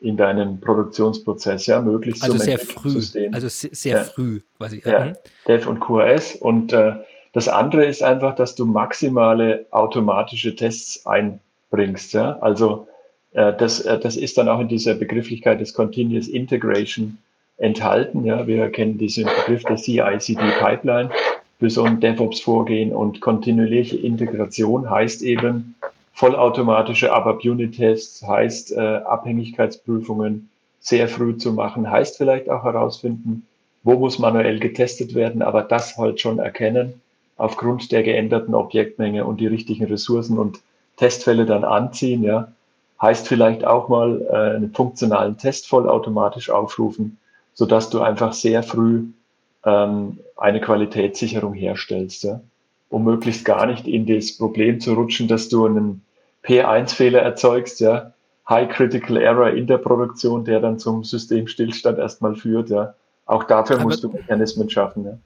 S3: in deinem Produktionsprozess, ja, möglichst
S1: also sehr früh, also sehr ja. früh
S3: quasi. Ja, mhm. Dev und QRS und äh, das andere ist einfach, dass du maximale automatische Tests einbringst, ja, also das, äh, das ist dann auch in dieser Begrifflichkeit des Continuous Integration enthalten, ja, wir kennen diesen Begriff der CI/CD-Pipeline für so ein DevOps-Vorgehen und kontinuierliche Integration heißt eben, vollautomatische ABAP-Unit-Tests, heißt äh, Abhängigkeitsprüfungen sehr früh zu machen, heißt vielleicht auch herausfinden, wo muss manuell getestet werden, aber das halt schon erkennen aufgrund der geänderten Objektmenge und die richtigen Ressourcen und Testfälle dann anziehen, ja, heißt vielleicht auch mal äh, einen funktionalen Test vollautomatisch aufrufen, so dass du einfach sehr früh ähm, eine Qualitätssicherung herstellst, ja, um möglichst gar nicht in das Problem zu rutschen, dass du einen P1-Fehler erzeugst, ja, High Critical Error in der Produktion, der dann zum Systemstillstand erstmal führt, ja. Auch dafür Aber musst du Mechanismen schaffen, ja.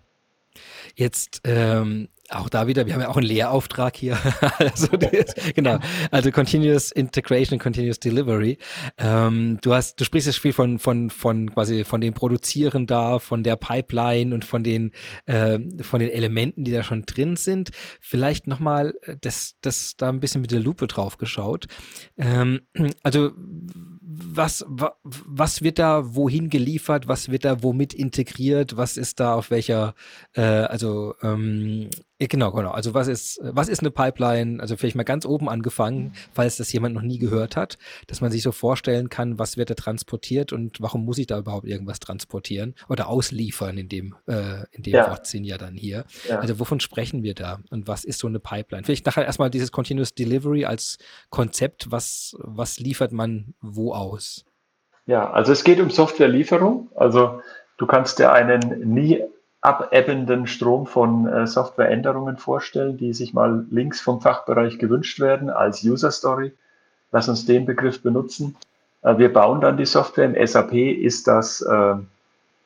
S1: Jetzt ähm, auch da wieder, wir haben ja auch einen Lehrauftrag hier. also, das, genau. Also Continuous Integration, Continuous Delivery. Ähm, du hast, du sprichst jetzt viel von, von, von quasi von dem Produzieren da, von der Pipeline und von den, äh, von den Elementen, die da schon drin sind. Vielleicht nochmal äh, das, das da ein bisschen mit der Lupe drauf geschaut. Ähm, also was, was wird da wohin geliefert? Was wird da womit integriert? Was ist da auf welcher, äh, also ähm, Genau, genau. Also was ist, was ist eine Pipeline? Also vielleicht mal ganz oben angefangen, falls das jemand noch nie gehört hat, dass man sich so vorstellen kann, was wird da transportiert und warum muss ich da überhaupt irgendwas transportieren oder ausliefern in dem, äh, in dem ja. Wortsinn ja dann hier. Ja. Also wovon sprechen wir da und was ist so eine Pipeline? Vielleicht nachher erstmal dieses Continuous Delivery als Konzept, was, was liefert man wo aus?
S3: Ja, also es geht um Softwarelieferung. Also du kannst dir einen nie abebbenden Strom von äh, Softwareänderungen vorstellen, die sich mal links vom Fachbereich gewünscht werden als User Story. Lass uns den Begriff benutzen. Äh, wir bauen dann die Software. Im SAP ist das äh,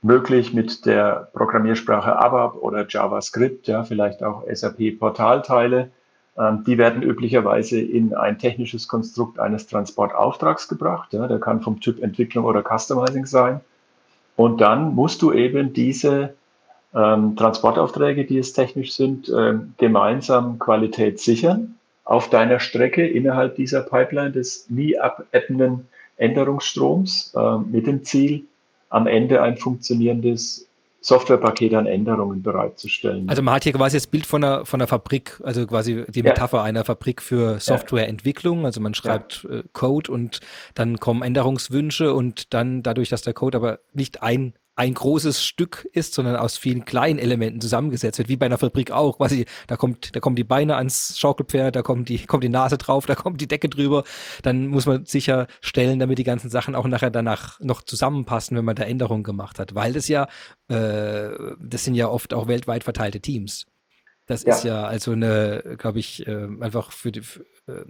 S3: möglich mit der Programmiersprache ABAP oder JavaScript, ja, vielleicht auch SAP-Portalteile. Ähm, die werden üblicherweise in ein technisches Konstrukt eines Transportauftrags gebracht. Ja, der kann vom Typ Entwicklung oder Customizing sein. Und dann musst du eben diese ähm, Transportaufträge, die es technisch sind, ähm, gemeinsam Qualität sichern auf deiner Strecke innerhalb dieser Pipeline des nie abebbenden Änderungsstroms äh, mit dem Ziel, am Ende ein funktionierendes Softwarepaket an Änderungen bereitzustellen.
S1: Also man hat hier quasi das Bild von einer, von einer Fabrik, also quasi die Metapher ja. einer Fabrik für Softwareentwicklung. Also man schreibt ja. Äh, Code und dann kommen Änderungswünsche und dann dadurch, dass der Code aber nicht ein ein großes Stück ist, sondern aus vielen kleinen Elementen zusammengesetzt wird, wie bei einer Fabrik auch. Quasi, da kommt, da kommen die Beine ans Schaukelpferd, da kommt die, kommt die Nase drauf, da kommt die Decke drüber. Dann muss man sicherstellen, damit die ganzen Sachen auch nachher danach noch zusammenpassen, wenn man da Änderungen gemacht hat. Weil das ja, äh, das sind ja oft auch weltweit verteilte Teams. Das ja. ist ja also eine, glaube ich, äh, einfach für die, für, äh,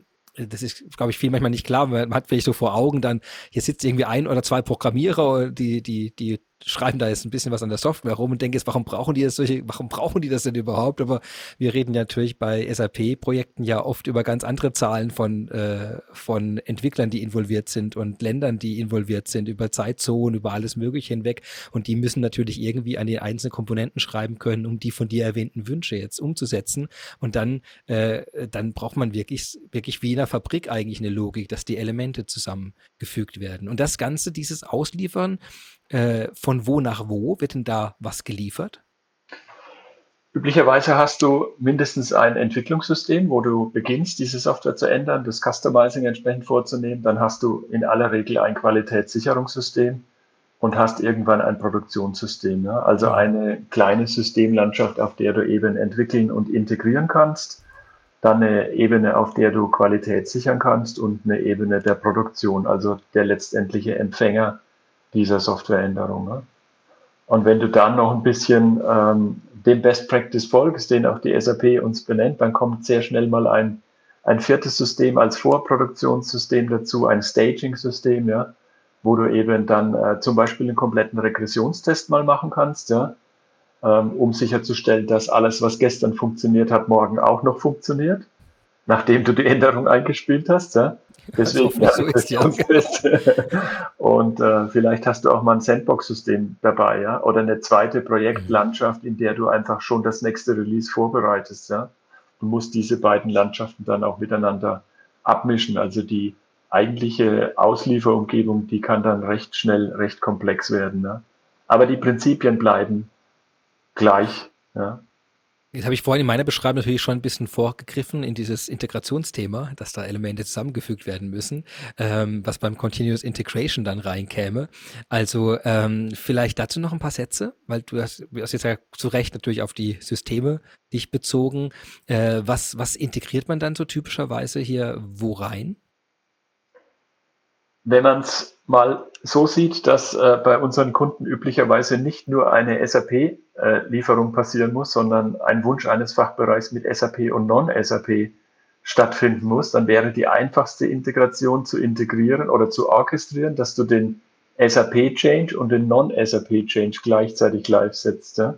S1: das ist, glaube ich, viel manchmal nicht klar. Man hat vielleicht so vor Augen dann, hier sitzt irgendwie ein oder zwei Programmierer, die, die, die schreiben da jetzt ein bisschen was an der Software rum und denke jetzt, warum brauchen die das solche, warum brauchen die das denn überhaupt? Aber wir reden natürlich bei SAP-Projekten ja oft über ganz andere Zahlen von, äh, von Entwicklern, die involviert sind und Ländern, die involviert sind, über Zeitzonen, über alles Mögliche hinweg. Und die müssen natürlich irgendwie an die einzelnen Komponenten schreiben können, um die von dir erwähnten Wünsche jetzt umzusetzen. Und dann, äh, dann braucht man wirklich, wirklich wie in einer Fabrik eigentlich eine Logik, dass die Elemente zusammengefügt werden. Und das Ganze, dieses Ausliefern, äh, von wo nach wo wird denn da was geliefert?
S3: Üblicherweise hast du mindestens ein Entwicklungssystem, wo du beginnst, diese Software zu ändern, das Customizing entsprechend vorzunehmen. Dann hast du in aller Regel ein Qualitätssicherungssystem und hast irgendwann ein Produktionssystem. Ja? Also eine kleine Systemlandschaft, auf der du eben entwickeln und integrieren kannst. Dann eine Ebene, auf der du Qualität sichern kannst und eine Ebene der Produktion, also der letztendliche Empfänger dieser Softwareänderung. Ne? Und wenn du dann noch ein bisschen ähm, dem Best Practice folgst, den auch die SAP uns benennt, dann kommt sehr schnell mal ein, ein viertes System als Vorproduktionssystem dazu, ein Staging-System, ja, wo du eben dann äh, zum Beispiel einen kompletten Regressionstest mal machen kannst, ja, ähm, um sicherzustellen, dass alles, was gestern funktioniert hat, morgen auch noch funktioniert, nachdem du die Änderung eingespielt hast. Ja. Deswegen ja, so ist, ja. Und äh, vielleicht hast du auch mal ein Sandbox-System dabei, ja, oder eine zweite Projektlandschaft, in der du einfach schon das nächste Release vorbereitest, ja. Du musst diese beiden Landschaften dann auch miteinander abmischen. Also die eigentliche Auslieferumgebung, die kann dann recht schnell recht komplex werden. Ne? Aber die Prinzipien bleiben gleich. Ja?
S1: Jetzt habe ich vorhin in meiner Beschreibung natürlich schon ein bisschen vorgegriffen in dieses Integrationsthema, dass da Elemente zusammengefügt werden müssen, ähm, was beim Continuous Integration dann reinkäme. Also ähm, vielleicht dazu noch ein paar Sätze, weil du hast, du hast jetzt ja zu Recht natürlich auf die Systeme dich bezogen. Äh, was, was integriert man dann so typischerweise hier wo rein?
S3: Wenn man es mal so sieht, dass äh, bei unseren Kunden üblicherweise nicht nur eine SAP-Lieferung äh, passieren muss, sondern ein Wunsch eines Fachbereichs mit SAP und Non-SAP stattfinden muss, dann wäre die einfachste Integration zu integrieren oder zu orchestrieren, dass du den SAP-Change und den Non-SAP-Change gleichzeitig live setzt. Ja?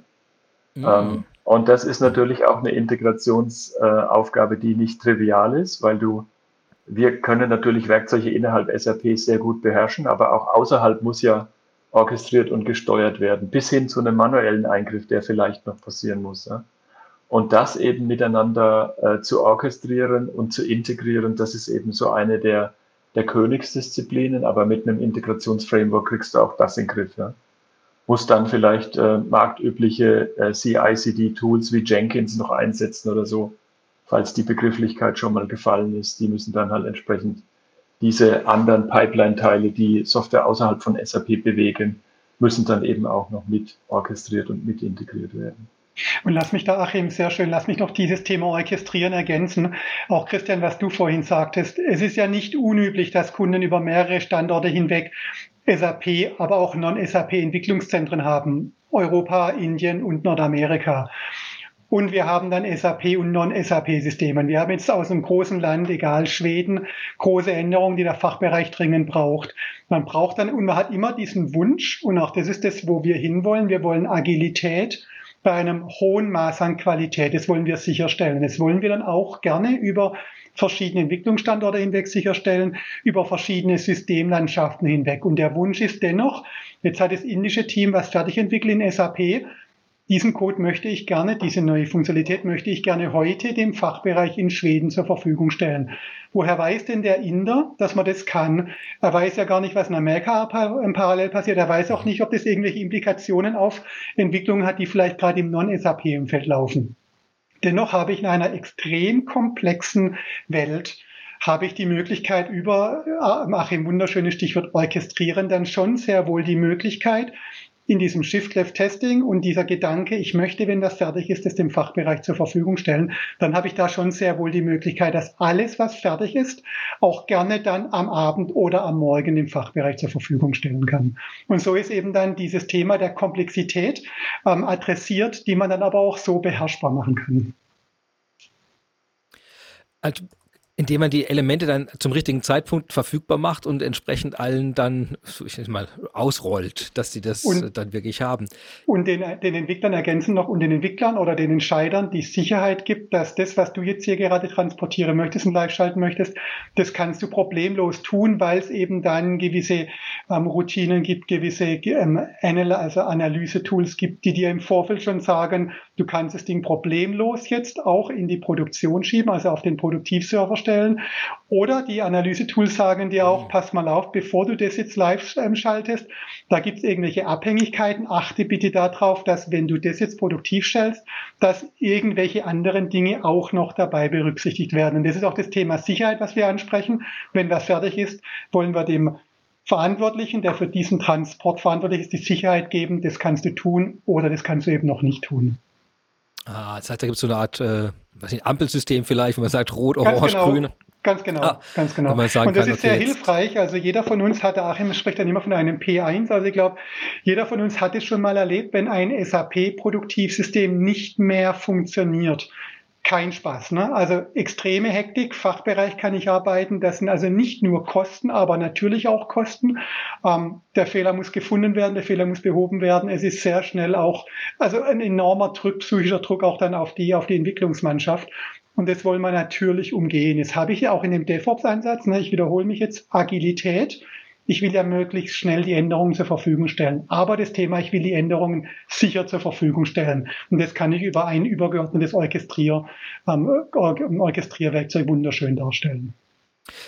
S3: Mhm. Ähm, und das ist natürlich auch eine Integrationsaufgabe, äh, die nicht trivial ist, weil du wir können natürlich Werkzeuge innerhalb SAP sehr gut beherrschen, aber auch außerhalb muss ja orchestriert und gesteuert werden, bis hin zu einem manuellen Eingriff, der vielleicht noch passieren muss. Ja? Und das eben miteinander äh, zu orchestrieren und zu integrieren, das ist eben so eine der, der Königsdisziplinen, aber mit einem Integrationsframework kriegst du auch das in den Griff. Ja? Muss dann vielleicht äh, marktübliche äh, CI-CD-Tools wie Jenkins noch einsetzen oder so, falls die Begrifflichkeit schon mal gefallen ist, die müssen dann halt entsprechend diese anderen Pipeline-Teile, die Software außerhalb von SAP bewegen, müssen dann eben auch noch mit orchestriert und mit integriert werden.
S2: Und lass mich da, Achim, sehr schön, lass mich noch dieses Thema Orchestrieren ergänzen. Auch Christian, was du vorhin sagtest, es ist ja nicht unüblich, dass Kunden über mehrere Standorte hinweg SAP, aber auch Non-SAP Entwicklungszentren haben. Europa, Indien und Nordamerika. Und wir haben dann SAP und Non-SAP-Systeme. Wir haben jetzt aus einem großen Land, egal Schweden, große Änderungen, die der Fachbereich dringend braucht. Man braucht dann, und man hat immer diesen Wunsch, und auch das ist das, wo wir hinwollen. Wir wollen Agilität bei einem hohen Maß an Qualität. Das wollen wir sicherstellen. Das wollen wir dann auch gerne über verschiedene Entwicklungsstandorte hinweg sicherstellen, über verschiedene Systemlandschaften hinweg. Und der Wunsch ist dennoch, jetzt hat das indische Team was fertig entwickelt in SAP, diesen Code möchte ich gerne, diese neue Funktionalität möchte ich gerne heute dem Fachbereich in Schweden zur Verfügung stellen. Woher weiß denn der Inder, dass man das kann? Er weiß ja gar nicht, was in Amerika parallel passiert. Er weiß auch nicht, ob das irgendwelche Implikationen auf Entwicklungen hat, die vielleicht gerade im Non-SAP-Umfeld laufen. Dennoch habe ich in einer extrem komplexen Welt habe ich die Möglichkeit über, äh, Achim, wunderschönes Stichwort orchestrieren, dann schon sehr wohl die Möglichkeit, in diesem Shift-Left-Testing und dieser Gedanke, ich möchte, wenn das fertig ist, das dem Fachbereich zur Verfügung stellen, dann habe ich da schon sehr wohl die Möglichkeit, dass alles, was fertig ist, auch gerne dann am Abend oder am Morgen dem Fachbereich zur Verfügung stellen kann. Und so ist eben dann dieses Thema der Komplexität ähm, adressiert, die man dann aber auch so beherrschbar machen kann.
S1: Also indem man die Elemente dann zum richtigen Zeitpunkt verfügbar macht und entsprechend allen dann, so ich mal, ausrollt, dass sie das und, dann wirklich haben.
S2: Und den, den Entwicklern ergänzen noch und den Entwicklern oder den Entscheidern die Sicherheit gibt, dass das, was du jetzt hier gerade transportieren möchtest und live schalten möchtest, das kannst du problemlos tun, weil es eben dann gewisse ähm, Routinen gibt, gewisse ähm, also Analyse-Tools gibt, die dir im Vorfeld schon sagen, du kannst das Ding problemlos jetzt auch in die Produktion schieben, also auf den Produktivserver stellen stellen. Oder die Analyse-Tools sagen dir auch, mhm. pass mal auf, bevor du das jetzt live ähm, schaltest, da gibt es irgendwelche Abhängigkeiten. Achte bitte darauf, dass wenn du das jetzt produktiv stellst, dass irgendwelche anderen Dinge auch noch dabei berücksichtigt werden. Und das ist auch das Thema Sicherheit, was wir ansprechen. Wenn das fertig ist, wollen wir dem Verantwortlichen, der für diesen Transport verantwortlich ist, die Sicherheit geben, das kannst du tun oder das kannst du eben noch nicht tun.
S1: Ah, das heißt, da gibt es so eine Art äh, was nicht, Ampelsystem vielleicht, wo man sagt rot, orange, genau. grün.
S2: Ganz genau, ah, ganz genau. und das kann, ist okay, sehr hilfreich. Also jeder von uns hatte, Achim spricht dann immer von einem P1. Also ich glaube, jeder von uns hat es schon mal erlebt, wenn ein SAP-Produktivsystem nicht mehr funktioniert. Kein Spaß. Ne? Also extreme Hektik, Fachbereich kann ich arbeiten. Das sind also nicht nur Kosten, aber natürlich auch Kosten. Ähm, der Fehler muss gefunden werden, der Fehler muss behoben werden. Es ist sehr schnell auch, also ein enormer Druck, psychischer Druck auch dann auf die, auf die Entwicklungsmannschaft. Und das wollen wir natürlich umgehen. Jetzt habe ich ja auch in dem DevOps-Ansatz, ne, ich wiederhole mich jetzt, Agilität. Ich will ja möglichst schnell die Änderungen zur Verfügung stellen. Aber das Thema, ich will die Änderungen sicher zur Verfügung stellen. Und das kann ich über ein übergeordnetes Orchestrier, ähm, Orchestrierwerkzeug wunderschön darstellen.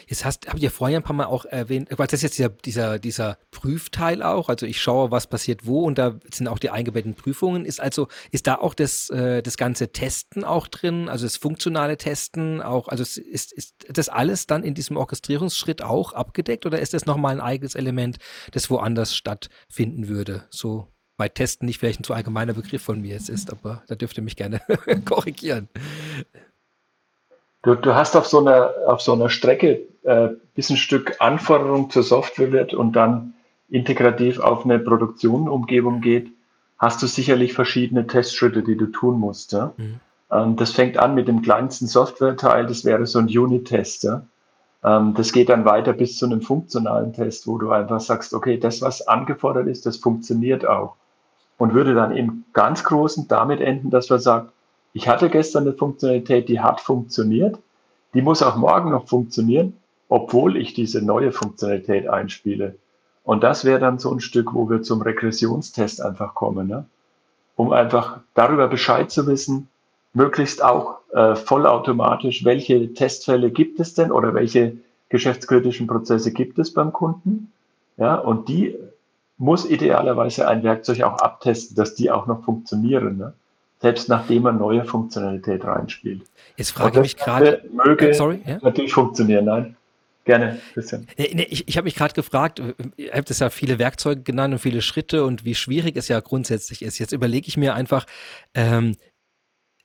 S1: Jetzt hast, habt ihr vorher ein paar Mal auch erwähnt, weil das ist jetzt dieser, dieser, dieser Prüfteil auch, also ich schaue, was passiert wo und da sind auch die eingebetteten Prüfungen. Ist also, ist da auch das, äh, das ganze Testen auch drin, also das funktionale Testen auch, also ist, ist das alles dann in diesem Orchestrierungsschritt auch abgedeckt oder ist das nochmal ein eigenes Element, das woanders stattfinden würde? So bei Testen nicht vielleicht ein zu allgemeiner Begriff von mir jetzt ist, aber da dürft ihr mich gerne korrigieren.
S3: Du, du hast auf so einer, auf so einer Strecke, äh, bis ein Stück Anforderung zur Software wird und dann integrativ auf eine Produktionumgebung geht, hast du sicherlich verschiedene Testschritte, die du tun musst. Ja? Mhm. Ähm, das fängt an mit dem kleinsten Software-Teil, das wäre so ein Unit-Test. Ja? Ähm, das geht dann weiter bis zu einem funktionalen Test, wo du einfach sagst, okay, das, was angefordert ist, das funktioniert auch. Und würde dann im ganz Großen damit enden, dass man sagt, ich hatte gestern eine Funktionalität, die hat funktioniert, die muss auch morgen noch funktionieren, obwohl ich diese neue Funktionalität einspiele. Und das wäre dann so ein Stück, wo wir zum Regressionstest einfach kommen, ne? um einfach darüber Bescheid zu wissen, möglichst auch äh, vollautomatisch, welche Testfälle gibt es denn oder welche geschäftskritischen Prozesse gibt es beim Kunden. Ja, und die muss idealerweise ein Werkzeug auch abtesten, dass die auch noch funktionieren. Ne? Selbst nachdem man neue Funktionalität reinspielt.
S1: Jetzt frage ich mich gerade,
S3: möge sorry, ja? natürlich funktionieren, nein. Gerne.
S1: Nee, ich ich habe mich gerade gefragt, ihr habt es ja viele Werkzeuge genannt und viele Schritte und wie schwierig es ja grundsätzlich ist. Jetzt überlege ich mir einfach, ähm,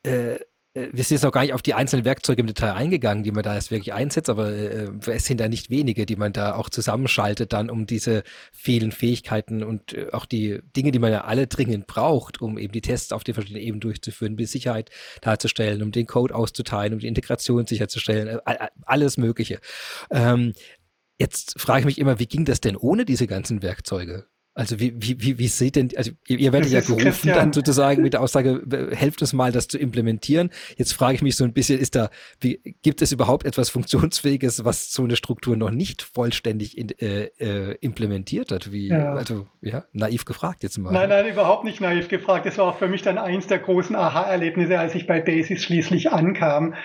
S1: äh, äh, wir sind jetzt noch gar nicht auf die einzelnen Werkzeuge im Detail eingegangen, die man da jetzt wirklich einsetzt, aber äh, es sind da nicht wenige, die man da auch zusammenschaltet, dann um diese vielen Fähigkeiten und äh, auch die Dinge, die man ja alle dringend braucht, um eben die Tests auf den verschiedenen Ebenen durchzuführen, bis Sicherheit darzustellen, um den Code auszuteilen, um die Integration sicherzustellen, äh, alles Mögliche. Ähm, jetzt frage ich mich immer, wie ging das denn ohne diese ganzen Werkzeuge? Also wie, wie, wie, wie seht denn, also ihr, ihr werdet ja gerufen Christian. dann sozusagen mit der Aussage, helft uns mal, das zu implementieren. Jetzt frage ich mich so ein bisschen, ist da, wie, gibt es überhaupt etwas Funktionsfähiges, was so eine Struktur noch nicht vollständig in, äh, äh, implementiert hat? Wie, ja. also, ja, naiv gefragt jetzt mal.
S2: Nein, nein, überhaupt nicht naiv gefragt. Das war auch für mich dann eins der großen Aha-Erlebnisse, als ich bei Basis schließlich ankam.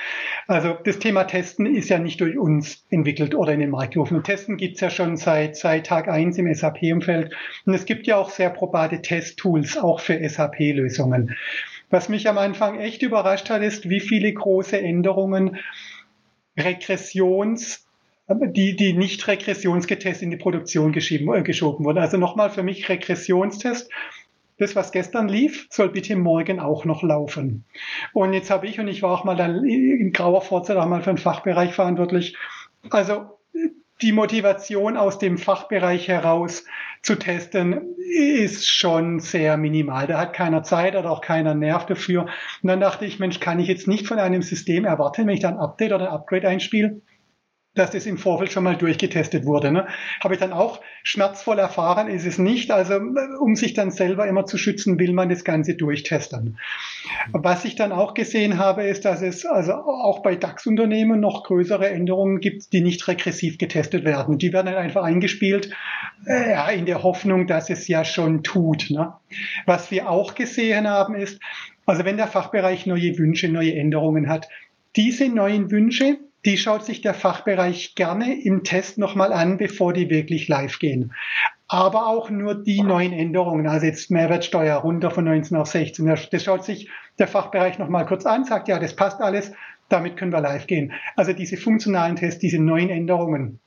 S2: Also das Thema Testen ist ja nicht durch uns entwickelt oder in den Markt gerufen. Und Testen gibt's ja schon seit, seit Tag eins im SAP-Umfeld. Und es gibt ja auch sehr probate Testtools, auch für SAP-Lösungen. Was mich am Anfang echt überrascht hat, ist, wie viele große Änderungen Regressions die, die nicht regressionsgetestet in die Produktion geschoben, äh, geschoben wurden. Also nochmal für mich Regressionstest. Das, was gestern lief, soll bitte morgen auch noch laufen. Und jetzt habe ich, und ich war auch mal dann in grauer Vorzeit auch mal für den Fachbereich verantwortlich. Also die Motivation aus dem Fachbereich heraus zu testen, ist schon sehr minimal. Da hat keiner Zeit oder auch keiner Nerv dafür. Und dann dachte ich, Mensch, kann ich jetzt nicht von einem System erwarten, wenn ich dann Update oder ein Upgrade einspiele, dass das im Vorfeld schon mal durchgetestet wurde. Ne? Habe ich dann auch schmerzvoll erfahren, ist es nicht. Also um sich dann selber immer zu schützen, will man das Ganze durchtesten. Was ich dann auch gesehen habe, ist, dass es also auch bei DAX-Unternehmen noch größere Änderungen gibt, die nicht regressiv getestet werden. Die werden dann einfach eingespielt, äh, in der Hoffnung, dass es ja schon tut. Ne? Was wir auch gesehen haben, ist, also wenn der Fachbereich neue Wünsche, neue Änderungen hat, diese neuen Wünsche, die schaut sich der Fachbereich gerne im Test nochmal an, bevor die wirklich live gehen. Aber auch nur die neuen Änderungen, also jetzt Mehrwertsteuer runter von 19 auf 16, das schaut sich der Fachbereich nochmal kurz an, sagt, ja, das passt alles, damit können wir live gehen. Also diese funktionalen Tests, diese neuen Änderungen.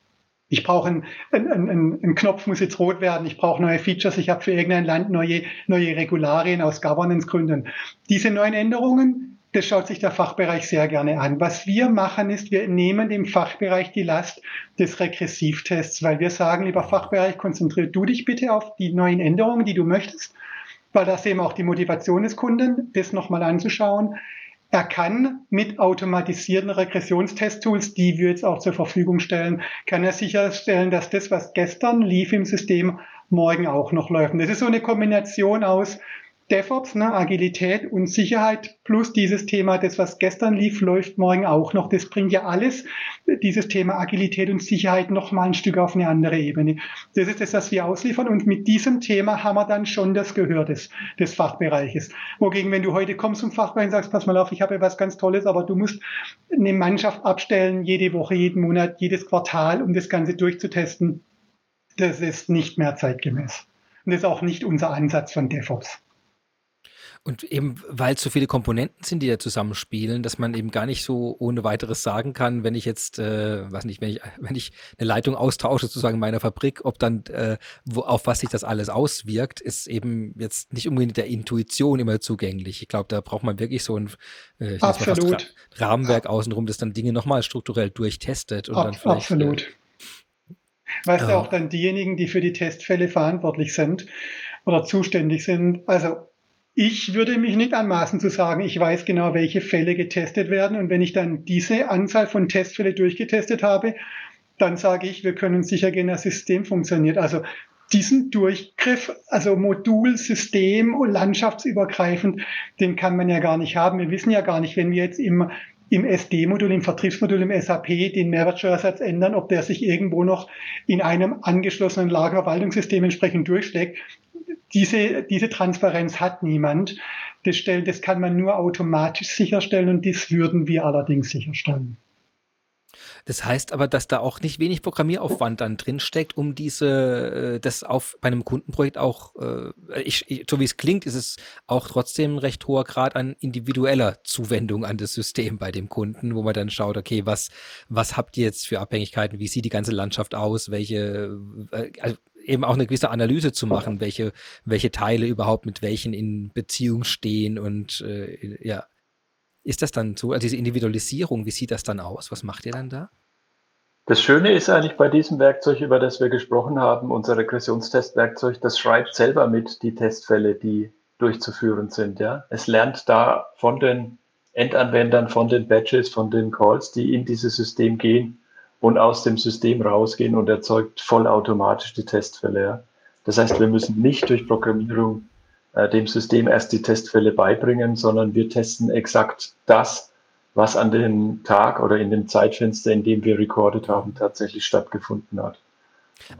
S2: Ich brauche einen, einen, einen, ein Knopf, muss jetzt rot werden. Ich brauche neue Features. Ich habe für irgendein Land neue, neue Regularien aus Governance-Gründen. Diese neuen Änderungen, das schaut sich der Fachbereich sehr gerne an. Was wir machen ist, wir nehmen dem Fachbereich die Last des Regressivtests, weil wir sagen, lieber Fachbereich, konzentriere du dich bitte auf die neuen Änderungen, die du möchtest, weil das eben auch die Motivation des Kunden, das nochmal anzuschauen. Er kann mit automatisierten Regressionstesttools, die wir jetzt auch zur Verfügung stellen, kann er sicherstellen, dass das, was gestern lief im System, morgen auch noch läuft. Und das ist so eine Kombination aus DevOps, ne, Agilität und Sicherheit plus dieses Thema, das was gestern lief, läuft morgen auch noch. Das bringt ja alles, dieses Thema Agilität und Sicherheit noch mal ein Stück auf eine andere Ebene. Das ist das, was wir ausliefern und mit diesem Thema haben wir dann schon das Gehör des, des Fachbereiches. Wogegen, wenn du heute kommst zum Fachbereich und sagst, pass mal auf, ich habe ja was ganz Tolles, aber du musst eine Mannschaft abstellen, jede Woche, jeden Monat, jedes Quartal, um das Ganze durchzutesten, das ist nicht mehr zeitgemäß. Und das ist auch nicht unser Ansatz von DevOps.
S1: Und eben, weil es so viele Komponenten sind, die da zusammenspielen, dass man eben gar nicht so ohne weiteres sagen kann, wenn ich jetzt, äh, weiß nicht, wenn ich, wenn ich eine Leitung austausche, sozusagen in meiner Fabrik, ob dann, äh, wo, auf was sich das alles auswirkt, ist eben jetzt nicht unbedingt der Intuition immer zugänglich. Ich glaube, da braucht man wirklich so ein
S2: äh, Absolut.
S1: Rahmenwerk außenrum, das dann Dinge nochmal strukturell durchtestet und Ab, dann vielleicht.
S2: Äh, Absolut. Weißt du, auch dann diejenigen, die für die Testfälle verantwortlich sind oder zuständig sind, also ich würde mich nicht anmaßen zu sagen, ich weiß genau, welche Fälle getestet werden. Und wenn ich dann diese Anzahl von Testfälle durchgetestet habe, dann sage ich, wir können sicher gehen, das System funktioniert. Also diesen Durchgriff, also Modul, System und landschaftsübergreifend, den kann man ja gar nicht haben. Wir wissen ja gar nicht, wenn wir jetzt im, im SD-Modul, im Vertriebsmodul, im SAP den Mehrwertsteuersatz ändern, ob der sich irgendwo noch in einem angeschlossenen Lagerverwaltungssystem entsprechend durchschlägt diese, diese Transparenz hat niemand. Das, stellen, das kann man nur automatisch sicherstellen und das würden wir allerdings sicherstellen.
S1: Das heißt aber, dass da auch nicht wenig Programmieraufwand dann drin steckt, um diese, äh, das auf bei einem Kundenprojekt auch, äh, ich, so wie es klingt, ist es auch trotzdem ein recht hoher Grad an individueller Zuwendung an das System bei dem Kunden, wo man dann schaut, okay, was, was habt ihr jetzt für Abhängigkeiten, wie sieht die ganze Landschaft aus, welche, äh, also eben auch eine gewisse Analyse zu machen, welche, welche Teile überhaupt mit welchen in Beziehung stehen und äh, ja. Ist das dann so, also diese Individualisierung, wie sieht das dann aus? Was macht ihr dann da?
S3: Das Schöne ist eigentlich bei diesem Werkzeug, über das wir gesprochen haben, unser Regressionstestwerkzeug, das schreibt selber mit die Testfälle, die durchzuführen sind. Ja? Es lernt da von den Endanwendern, von den Badges, von den Calls, die in dieses System gehen, und aus dem System rausgehen und erzeugt vollautomatisch die Testfälle. Das heißt, wir müssen nicht durch Programmierung äh, dem System erst die Testfälle beibringen, sondern wir testen exakt das, was an dem Tag oder in dem Zeitfenster, in dem wir recorded haben, tatsächlich stattgefunden hat.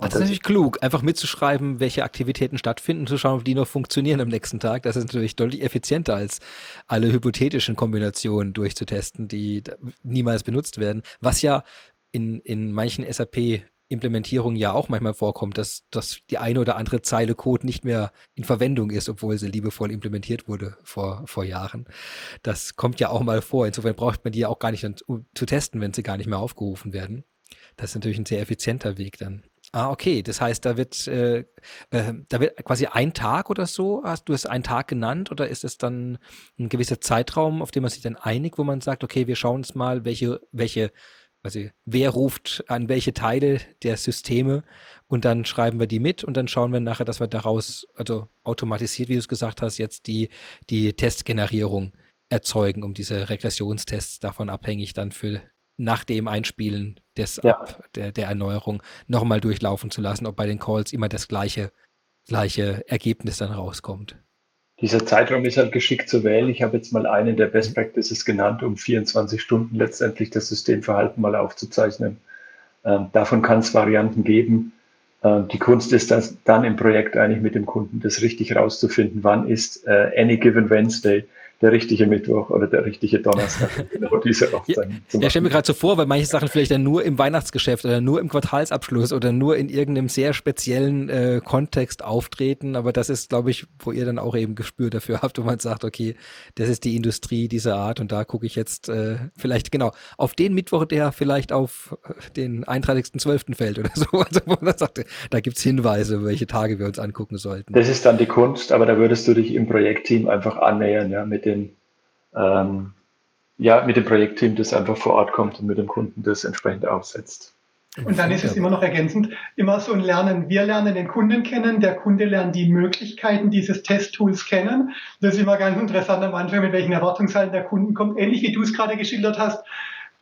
S1: das ist natürlich klug, einfach mitzuschreiben, welche Aktivitäten stattfinden, zu schauen, ob die noch funktionieren am nächsten Tag. Das ist natürlich deutlich effizienter als alle hypothetischen Kombinationen durchzutesten, die niemals benutzt werden. Was ja in, in manchen SAP-Implementierungen ja auch manchmal vorkommt, dass, dass die eine oder andere Zeile Code nicht mehr in Verwendung ist, obwohl sie liebevoll implementiert wurde vor, vor Jahren. Das kommt ja auch mal vor. Insofern braucht man die ja auch gar nicht dann, zu testen, wenn sie gar nicht mehr aufgerufen werden. Das ist natürlich ein sehr effizienter Weg dann. Ah, okay. Das heißt, da wird, äh, äh, da wird quasi ein Tag oder so, hast du es einen Tag genannt oder ist es dann ein gewisser Zeitraum, auf den man sich dann einigt, wo man sagt, okay, wir schauen uns mal, welche, welche also wer ruft an welche Teile der Systeme und dann schreiben wir die mit und dann schauen wir nachher, dass wir daraus, also automatisiert, wie du es gesagt hast, jetzt die, die Testgenerierung erzeugen, um diese Regressionstests davon abhängig dann für nach dem Einspielen des ja. Ab, der, der Erneuerung nochmal durchlaufen zu lassen, ob bei den Calls immer das gleiche, gleiche Ergebnis dann rauskommt
S3: dieser Zeitraum ist halt geschickt zu wählen. Ich habe jetzt mal einen der Best Practices genannt, um 24 Stunden letztendlich das Systemverhalten mal aufzuzeichnen. Ähm, davon kann es Varianten geben. Ähm, die Kunst ist das dann im Projekt eigentlich mit dem Kunden das richtig rauszufinden, wann ist äh, any given Wednesday der richtige Mittwoch oder der richtige Donnerstag. genau
S1: diese Hochzeit. Ja, ja, stell mir gerade so vor, weil manche Sachen vielleicht dann nur im Weihnachtsgeschäft oder nur im Quartalsabschluss oder nur in irgendeinem sehr speziellen äh, Kontext auftreten. Aber das ist, glaube ich, wo ihr dann auch eben Gespür dafür habt, wo man sagt, okay, das ist die Industrie dieser Art und da gucke ich jetzt äh, vielleicht genau auf den Mittwoch, der vielleicht auf äh, den 31.12. fällt oder so. Also wo man sagt, da gibt's Hinweise, welche Tage wir uns angucken sollten.
S3: Das ist dann die Kunst, aber da würdest du dich im Projektteam einfach annähern, ja, mit den den, ähm, ja, mit dem Projektteam, das einfach vor Ort kommt und mit dem Kunden das entsprechend aufsetzt.
S2: Und dann ist es immer noch ergänzend, immer so ein Lernen. Wir lernen den Kunden kennen, der Kunde lernt die Möglichkeiten dieses Testtools kennen. Das ist immer ganz interessant am Anfang, mit welchen Erwartungshalten der Kunden kommt. Ähnlich wie du es gerade geschildert hast,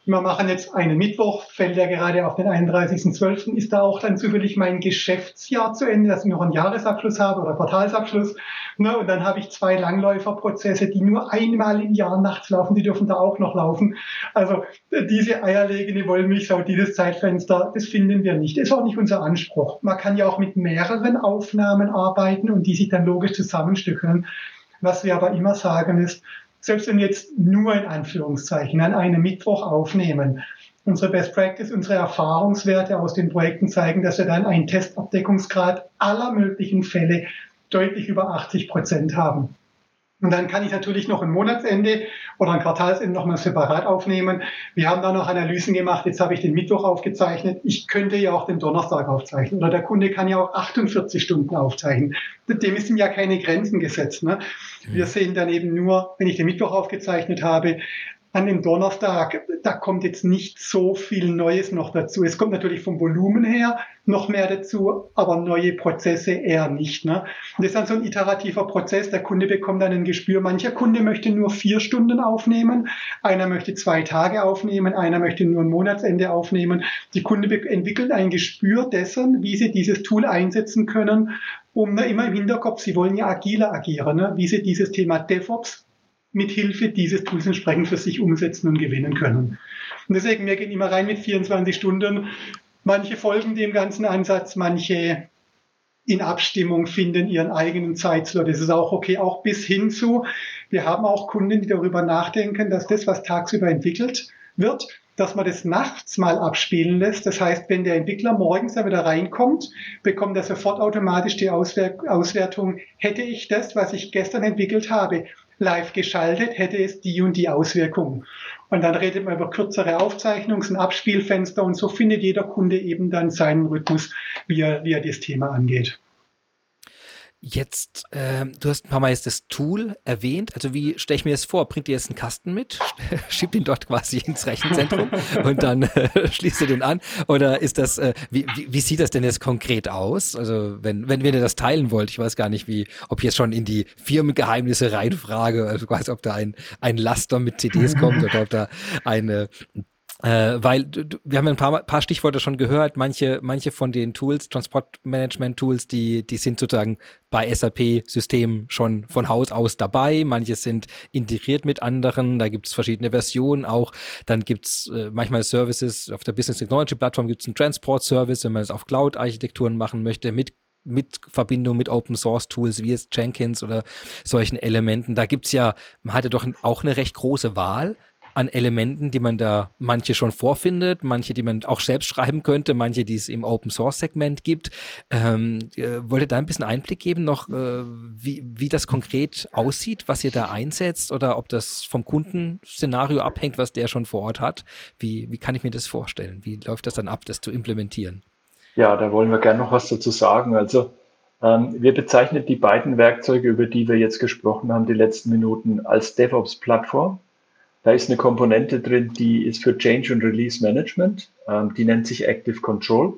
S2: wir machen jetzt einen Mittwoch, fällt ja gerade auf den 31.12. Ist da auch dann zufällig mein Geschäftsjahr zu Ende, dass ich noch einen Jahresabschluss habe oder Quartalsabschluss. Ne? Und dann habe ich zwei Langläuferprozesse, die nur einmal im Jahr nachts laufen, die dürfen da auch noch laufen. Also diese eierlegende Wollmilchsau, dieses Zeitfenster, das finden wir nicht. Ist auch nicht unser Anspruch. Man kann ja auch mit mehreren Aufnahmen arbeiten und die sich dann logisch zusammenstückeln. Was wir aber immer sagen ist, selbst wenn wir jetzt nur in Anführungszeichen an einem Mittwoch aufnehmen, unsere Best Practice, unsere Erfahrungswerte aus den Projekten zeigen, dass wir dann einen Testabdeckungsgrad aller möglichen Fälle deutlich über 80 Prozent haben. Und dann kann ich natürlich noch ein Monatsende oder ein Quartalsende nochmal separat aufnehmen. Wir haben da noch Analysen gemacht. Jetzt habe ich den Mittwoch aufgezeichnet. Ich könnte ja auch den Donnerstag aufzeichnen. Oder der Kunde kann ja auch 48 Stunden aufzeichnen. Dem sind ja keine Grenzen gesetzt. Ne? Wir sehen dann eben nur, wenn ich den Mittwoch aufgezeichnet habe, an dem Donnerstag, da kommt jetzt nicht so viel Neues noch dazu. Es kommt natürlich vom Volumen her noch mehr dazu, aber neue Prozesse eher nicht. Ne? Das ist dann so ein iterativer Prozess. Der Kunde bekommt dann ein Gespür. Mancher Kunde möchte nur vier Stunden aufnehmen, einer möchte zwei Tage aufnehmen, einer möchte nur ein Monatsende aufnehmen. Die Kunde entwickelt ein Gespür dessen, wie sie dieses Tool einsetzen können, um ne, immer im Hinterkopf, sie wollen ja agiler agieren, ne? wie sie dieses Thema DevOps mit Hilfe dieses Tools entsprechend für sich umsetzen und gewinnen können. Und deswegen, wir gehen immer rein mit 24 Stunden. Manche folgen dem ganzen Ansatz, manche in Abstimmung finden ihren eigenen Zeitslot. Das ist auch okay, auch bis hin zu, wir haben auch Kunden, die darüber nachdenken, dass das, was tagsüber entwickelt wird, dass man das nachts mal abspielen lässt. Das heißt, wenn der Entwickler morgens da wieder reinkommt, bekommt er sofort automatisch die Auswertung, hätte ich das, was ich gestern entwickelt habe, live geschaltet, hätte es die und die Auswirkungen. Und dann redet man über kürzere Aufzeichnungs- und Abspielfenster und so findet jeder Kunde eben dann seinen Rhythmus, wie er, wie er das Thema angeht.
S1: Jetzt, äh, du hast ein paar Mal jetzt das Tool erwähnt. Also wie stelle ich mir das vor? Bringt ihr jetzt einen Kasten mit, schiebt ihn dort quasi ins Rechenzentrum und dann äh, schließt ihr den an? Oder ist das, äh, wie, wie, wie sieht das denn jetzt konkret aus? Also wenn, wenn, wenn ihr das teilen wollt, ich weiß gar nicht, wie, ob ich jetzt schon in die Firmengeheimnisse reinfrage, also weiß, ob da ein, ein Laster mit CDs kommt oder ob da eine äh, weil wir haben ein paar, paar Stichworte schon gehört. Manche, manche von den Tools, Transportmanagement-Tools, die, die sind sozusagen bei SAP-Systemen schon von Haus aus dabei. Manche sind integriert mit anderen. Da gibt es verschiedene Versionen auch. Dann gibt es äh, manchmal Services auf der Business Technology Plattform gibt es einen Transport-Service, wenn man es auf Cloud-Architekturen machen möchte, mit mit Verbindung mit Open Source Tools wie jetzt Jenkins oder solchen Elementen. Da gibt's ja, man hatte doch auch eine recht große Wahl an Elementen, die man da manche schon vorfindet, manche, die man auch selbst schreiben könnte, manche, die es im Open Source Segment gibt. Ähm, äh, wollt ihr da ein bisschen Einblick geben, noch äh, wie, wie das konkret aussieht, was ihr da einsetzt oder ob das vom Kundenszenario abhängt, was der schon vor Ort hat? Wie, wie kann ich mir das vorstellen? Wie läuft das dann ab, das zu implementieren?
S3: Ja, da wollen wir gerne noch was dazu sagen. Also ähm, wir bezeichnen die beiden Werkzeuge, über die wir jetzt gesprochen haben, die letzten Minuten, als DevOps-Plattform. Da ist eine Komponente drin, die ist für Change und Release Management. Ähm, die nennt sich Active Control.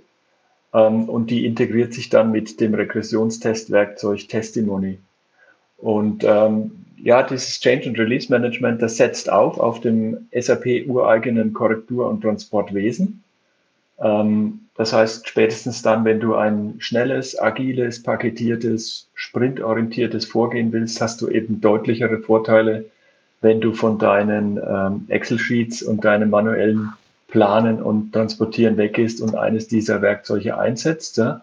S3: Ähm, und die integriert sich dann mit dem Regressionstestwerkzeug Testimony. Und ähm, ja, dieses Change und Release Management, das setzt auf auf dem SAP ureigenen Korrektur- und Transportwesen. Ähm, das heißt, spätestens dann, wenn du ein schnelles, agiles, paketiertes, sprintorientiertes Vorgehen willst, hast du eben deutlichere Vorteile wenn du von deinen ähm, Excel-Sheets und deinem manuellen Planen und Transportieren weggehst und eines dieser Werkzeuge einsetzt. Ja?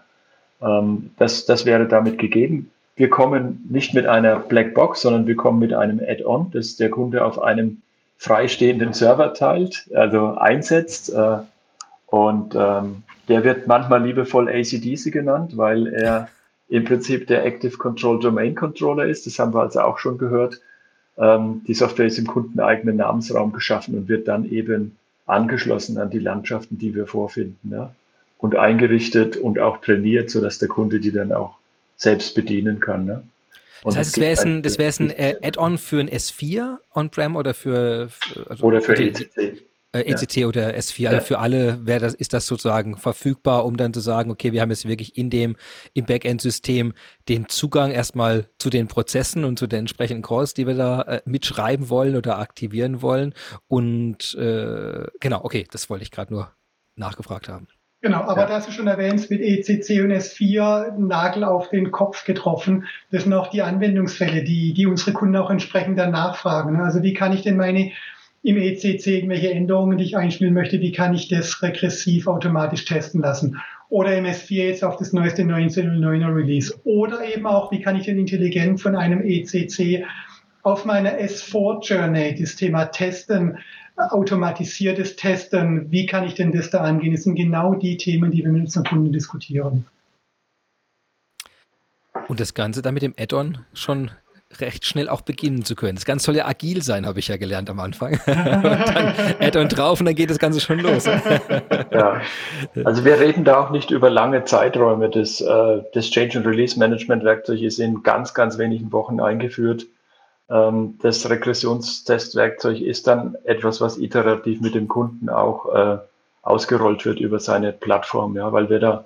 S3: Ähm, das, das wäre damit gegeben. Wir kommen nicht mit einer Blackbox, sondern wir kommen mit einem Add-on, das der Kunde auf einem freistehenden Server teilt, also einsetzt. Äh, und ähm, der wird manchmal liebevoll ACDC genannt, weil er im Prinzip der Active Control Domain Controller ist. Das haben wir also auch schon gehört. Ähm, die Software ist im kundeneigenen Namensraum geschaffen und wird dann eben angeschlossen an die Landschaften, die wir vorfinden. Ja? Und eingerichtet und auch trainiert, sodass der Kunde die dann auch selbst bedienen kann. Ne?
S1: das heißt, es wäre ein, das wäre ein äh, Add-on für ein S4 On-Prem oder für,
S3: für also oder für ECC.
S1: Äh, ECC ja. oder S4, also für alle wäre das, ist das sozusagen verfügbar, um dann zu sagen, okay, wir haben jetzt wirklich in dem, im Backend-System den Zugang erstmal zu den Prozessen und zu den entsprechenden Calls, die wir da äh, mitschreiben wollen oder aktivieren wollen. Und äh, genau, okay, das wollte ich gerade nur nachgefragt haben.
S2: Genau, aber ja. das ist schon erwähnt, mit ECC und S4 Nagel auf den Kopf getroffen. Das sind auch die Anwendungsfälle, die, die unsere Kunden auch entsprechend dann nachfragen. Also wie kann ich denn meine im ECC irgendwelche Änderungen, die ich einspielen möchte, wie kann ich das regressiv automatisch testen lassen? Oder im S4 jetzt auf das neueste 1909er Release. Oder eben auch, wie kann ich denn intelligent von einem ECC auf meiner S4 Journey das Thema Testen, automatisiertes Testen, wie kann ich denn das da angehen? Das sind genau die Themen, die wir mit unseren Kunden diskutieren.
S1: Und das Ganze dann mit dem Add-on schon recht schnell auch beginnen zu können. Das Ganze soll ja agil sein, habe ich ja gelernt am Anfang. und dann Add-on drauf und dann geht das Ganze schon los.
S3: ja, also wir reden da auch nicht über lange Zeiträume. Das, äh, das Change and Release Management Werkzeug ist in ganz, ganz wenigen Wochen eingeführt. Ähm, das Regressionstestwerkzeug ist dann etwas, was iterativ mit dem Kunden auch äh, ausgerollt wird über seine Plattform, ja, weil wir da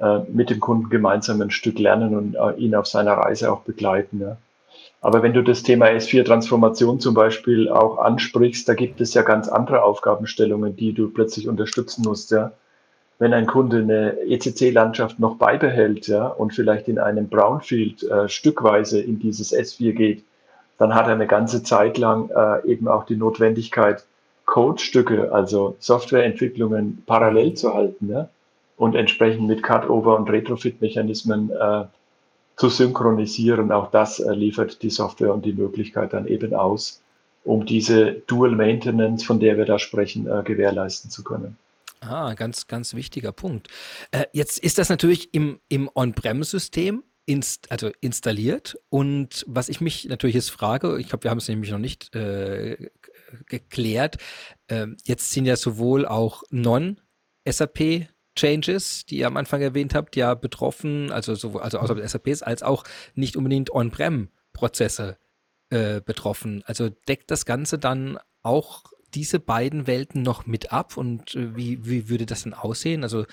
S3: äh, mit dem Kunden gemeinsam ein Stück lernen und ihn auf seiner Reise auch begleiten. Ja. Aber wenn du das Thema S4-Transformation zum Beispiel auch ansprichst, da gibt es ja ganz andere Aufgabenstellungen, die du plötzlich unterstützen musst. Ja. Wenn ein Kunde eine ECC-Landschaft noch beibehält ja, und vielleicht in einem Brownfield äh, stückweise in dieses S4 geht, dann hat er eine ganze Zeit lang äh, eben auch die Notwendigkeit, Codestücke, also Softwareentwicklungen parallel zu halten ja, und entsprechend mit Cutover und Retrofit-Mechanismen äh, zu synchronisieren. Auch das äh, liefert die Software und die Möglichkeit dann eben aus, um diese Dual Maintenance, von der wir da sprechen, äh, gewährleisten zu können.
S1: Ah, ganz, ganz wichtiger Punkt. Äh, jetzt ist das natürlich im, im On-Prem-System inst also installiert. Und was ich mich natürlich jetzt frage, ich glaube, wir haben es nämlich noch nicht äh, geklärt, äh, jetzt sind ja sowohl auch Non-SAP Changes, die ihr am Anfang erwähnt habt, ja betroffen, also sowohl also außerhalb des SAPs, als auch nicht unbedingt On-Prem-Prozesse äh, betroffen. Also deckt das Ganze dann auch diese beiden Welten noch mit ab und äh, wie, wie würde das denn aussehen? Also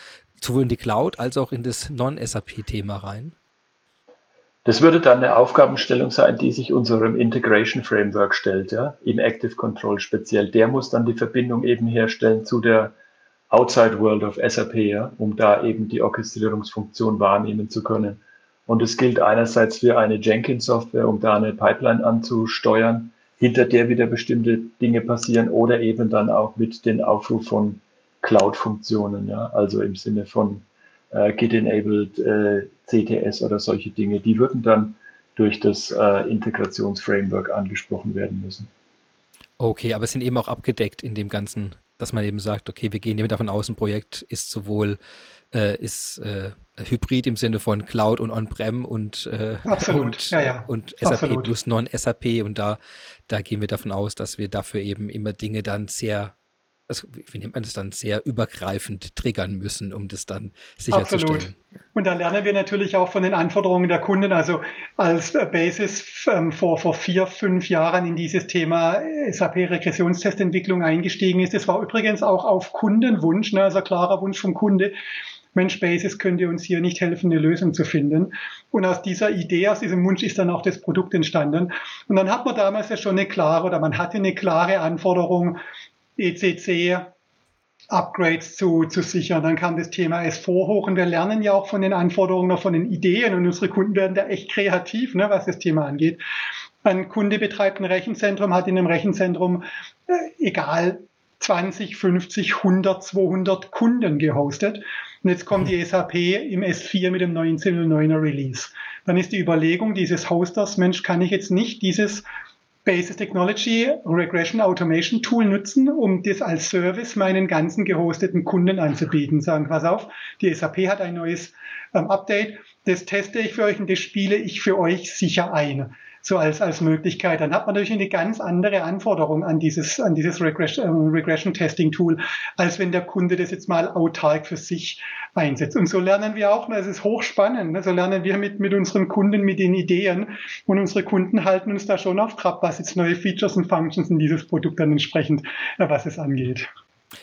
S1: sowohl in die Cloud als auch in das Non-SAP-Thema rein?
S3: Das würde dann eine Aufgabenstellung sein, die sich unserem Integration Framework stellt, ja, im Active Control speziell. Der muss dann die Verbindung eben herstellen zu der Outside World of SAP, ja, um da eben die Orchestrierungsfunktion wahrnehmen zu können. Und es gilt einerseits für eine Jenkins-Software, um da eine Pipeline anzusteuern, hinter der wieder bestimmte Dinge passieren oder eben dann auch mit den Aufruf von Cloud-Funktionen, ja, also im Sinne von äh, Git-enabled äh, CTS oder solche Dinge, die würden dann durch das äh, Integrationsframework angesprochen werden müssen.
S1: Okay, aber sind eben auch abgedeckt in dem ganzen dass man eben sagt, okay, wir gehen eben davon aus, ein Projekt ist sowohl äh, ist äh, Hybrid im Sinne von Cloud und On-Prem und, äh, und, ja, ja. und SAP Absolut. plus Non-SAP und da, da gehen wir davon aus, dass wir dafür eben immer Dinge dann sehr also wie nennt man das dann, sehr übergreifend triggern müssen, um das dann sicherzustellen. Absolut.
S2: Und da lernen wir natürlich auch von den Anforderungen der Kunden. Also als Basis ähm, vor, vor vier, fünf Jahren in dieses Thema SAP-Regressionstestentwicklung eingestiegen ist. Das war übrigens auch auf Kundenwunsch, ne, also klarer Wunsch vom Kunde. Mensch, Basis könnte uns hier nicht helfen, eine Lösung zu finden. Und aus dieser Idee, aus diesem Wunsch ist dann auch das Produkt entstanden. Und dann hat man damals ja schon eine klare oder man hatte eine klare Anforderung, ECC Upgrades zu, zu sichern. Dann kam das Thema S4 hoch und wir lernen ja auch von den Anforderungen, von den Ideen und unsere Kunden werden da echt kreativ, ne, was das Thema angeht. Ein Kunde betreibt ein Rechenzentrum, hat in einem Rechenzentrum, äh, egal, 20, 50, 100, 200 Kunden gehostet. Und jetzt kommt die SAP im S4 mit dem 1909er Release. Dann ist die Überlegung dieses Hosters, Mensch, kann ich jetzt nicht dieses Basis Technology Regression Automation Tool nutzen, um das als Service meinen ganzen gehosteten Kunden anzubieten. Sagen, pass auf, die SAP hat ein neues ähm, Update, das teste ich für euch und das spiele ich für euch sicher ein. So als, als Möglichkeit. Dann hat man natürlich eine ganz andere Anforderung an dieses, an dieses Regression, äh, Regression Testing Tool, als wenn der Kunde das jetzt mal autark für sich einsetzt. Und so lernen wir auch, das ist hochspannend, ne? so lernen wir mit, mit unseren Kunden, mit den Ideen und unsere Kunden halten uns da schon auf Trab, was jetzt neue Features und Functions in dieses Produkt dann entsprechend, äh, was es angeht.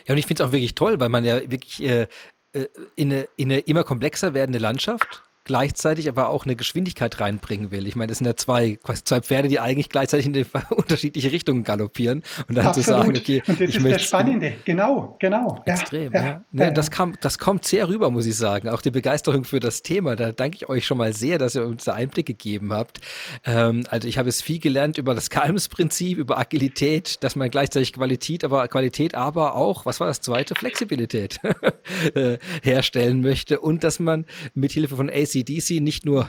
S1: Ja, und ich finde es auch wirklich toll, weil man ja wirklich äh, äh in, eine, in eine immer komplexer werdende Landschaft gleichzeitig aber auch eine Geschwindigkeit reinbringen will. Ich meine, das sind ja zwei, zwei Pferde, die eigentlich gleichzeitig in die unterschiedliche Richtungen galoppieren und dann Absolut. zu sagen, okay,
S2: und das
S1: ich
S2: ist das Spannende, genau, genau.
S1: Extrem, ja. ja. ja. Das, kam, das kommt sehr rüber, muss ich sagen. Auch die Begeisterung für das Thema. Da danke ich euch schon mal sehr, dass ihr uns da Einblick gegeben habt. Ähm, also ich habe es viel gelernt über das Kalms-Prinzip, über Agilität, dass man gleichzeitig Qualität, aber Qualität, aber auch, was war das zweite, Flexibilität äh, herstellen möchte und dass man mit Hilfe von AC ACDC nicht nur,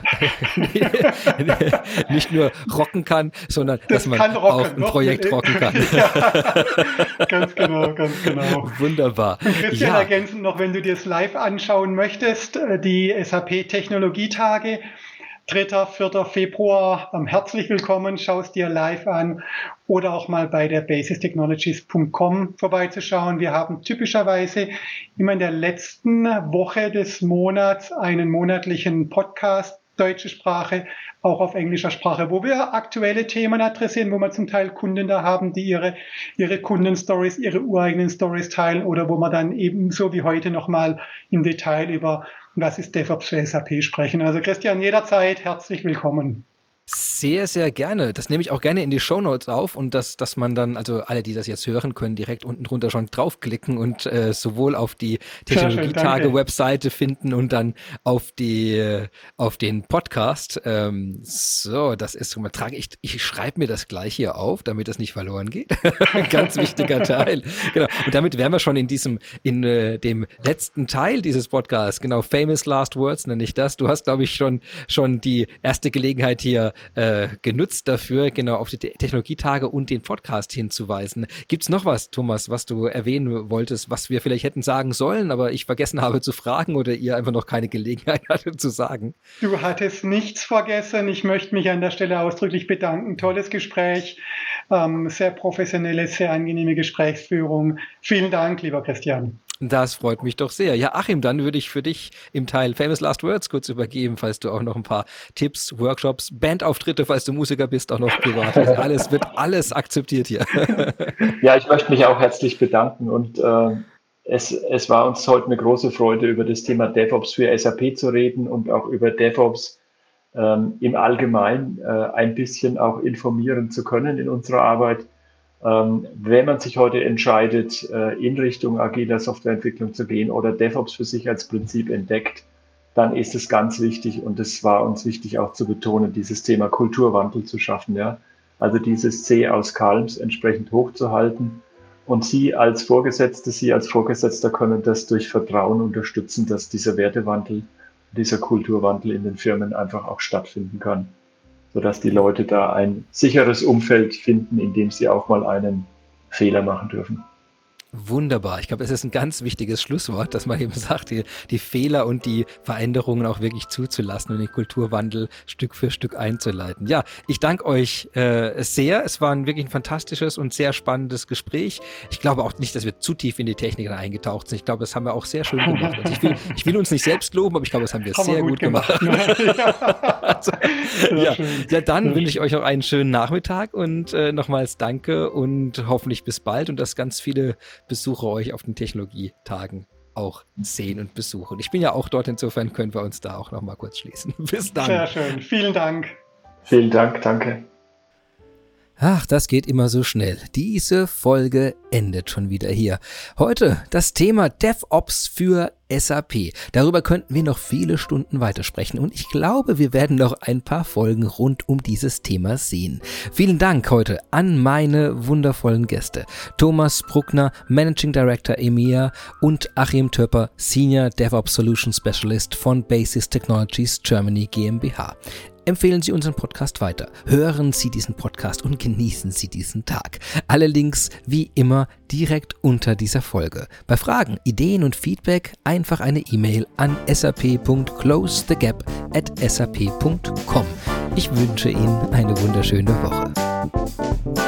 S1: nicht nur rocken kann, sondern das dass man auch ein Projekt rocken kann.
S2: ja, ganz genau, ganz genau.
S1: Wunderbar.
S2: Und Christian, ja. ergänzend noch, wenn du dir es live anschauen möchtest, äh, die SAP Technologietage 3. 4. Februar. Herzlich willkommen, schau es dir live an oder auch mal bei der basistechnologies.com vorbeizuschauen. Wir haben typischerweise immer in der letzten Woche des Monats einen monatlichen Podcast deutsche Sprache, auch auf englischer Sprache, wo wir aktuelle Themen adressieren, wo wir zum Teil Kunden da haben, die ihre, ihre Kundenstories, ihre ureigenen Stories teilen oder wo man dann ebenso wie heute nochmal im Detail über was ist DevOps für SAP sprechen. Also Christian, jederzeit herzlich willkommen.
S1: Sehr, sehr gerne. Das nehme ich auch gerne in die Show Notes auf und dass, dass man dann, also alle, die das jetzt hören, können direkt unten drunter schon draufklicken und äh, sowohl auf die Technologietage-Webseite finden und dann auf die auf den Podcast. Ähm, so, das ist mal trage ich, ich schreibe mir das gleich hier auf, damit das nicht verloren geht. Ganz wichtiger Teil. Genau. Und damit wären wir schon in diesem, in äh, dem letzten Teil dieses Podcasts. Genau, Famous Last Words nenne ich das. Du hast, glaube ich, schon schon die erste Gelegenheit hier äh, genutzt dafür, genau auf die Technologietage und den Podcast hinzuweisen. Gibt es noch was, Thomas, was du erwähnen wolltest, was wir vielleicht hätten sagen sollen, aber ich vergessen habe zu fragen oder ihr einfach noch keine Gelegenheit hattet zu sagen?
S2: Du hattest nichts vergessen. Ich möchte mich an der Stelle ausdrücklich bedanken. Tolles Gespräch, ähm, sehr professionelle, sehr angenehme Gesprächsführung. Vielen Dank, lieber Christian.
S1: Das freut mich doch sehr. Ja, Achim, dann würde ich für dich im Teil Famous Last Words kurz übergeben, falls du auch noch ein paar Tipps, Workshops, Bandauftritte, falls du Musiker bist, auch noch privat. alles wird alles akzeptiert hier.
S3: ja, ich möchte mich auch herzlich bedanken und äh, es, es war uns heute eine große Freude, über das Thema DevOps für SAP zu reden und auch über DevOps ähm, im Allgemeinen äh, ein bisschen auch informieren zu können in unserer Arbeit. Ähm, wenn man sich heute entscheidet, äh, in Richtung agiler Softwareentwicklung zu gehen oder DevOps für sich als Prinzip entdeckt, dann ist es ganz wichtig und es war uns wichtig auch zu betonen, dieses Thema Kulturwandel zu schaffen. Ja? Also dieses C aus Calms entsprechend hochzuhalten. Und Sie als Vorgesetzte, Sie als Vorgesetzter können das durch Vertrauen unterstützen, dass dieser Wertewandel, dieser Kulturwandel in den Firmen einfach auch stattfinden kann sodass die Leute da ein sicheres Umfeld finden, in dem sie auch mal einen Fehler machen dürfen.
S1: Wunderbar. Ich glaube, es ist ein ganz wichtiges Schlusswort, dass man eben sagt, die, die, Fehler und die Veränderungen auch wirklich zuzulassen und den Kulturwandel Stück für Stück einzuleiten. Ja, ich danke euch äh, sehr. Es war ein wirklich ein fantastisches und sehr spannendes Gespräch. Ich glaube auch nicht, dass wir zu tief in die Technik eingetaucht sind. Ich glaube, das haben wir auch sehr schön gemacht. Also ich, will, ich will uns nicht selbst loben, aber ich glaube, das haben wir haben sehr wir gut, gut, gemacht. gemacht. also, ja. ja, dann wünsche ich euch noch einen schönen Nachmittag und äh, nochmals danke und hoffentlich bis bald und dass ganz viele Besucher euch auf den Technologietagen auch sehen und besuchen. Ich bin ja auch dort, insofern können wir uns da auch noch mal kurz schließen. Bis dann.
S2: Sehr schön. Vielen Dank.
S3: Vielen Dank, danke.
S1: Ach, das geht immer so schnell. Diese Folge endet schon wieder hier. Heute das Thema DevOps für SAP. Darüber könnten wir noch viele Stunden weitersprechen und ich glaube, wir werden noch ein paar Folgen rund um dieses Thema sehen. Vielen Dank heute an meine wundervollen Gäste. Thomas Bruckner, Managing Director EMEA und Achim Töpper, Senior DevOps Solution Specialist von Basis Technologies Germany GmbH empfehlen Sie unseren Podcast weiter. Hören Sie diesen Podcast und genießen Sie diesen Tag. Alle Links wie immer direkt unter dieser Folge. Bei Fragen, Ideen und Feedback einfach eine E-Mail an sap.closethegap. Ich wünsche Ihnen eine wunderschöne Woche.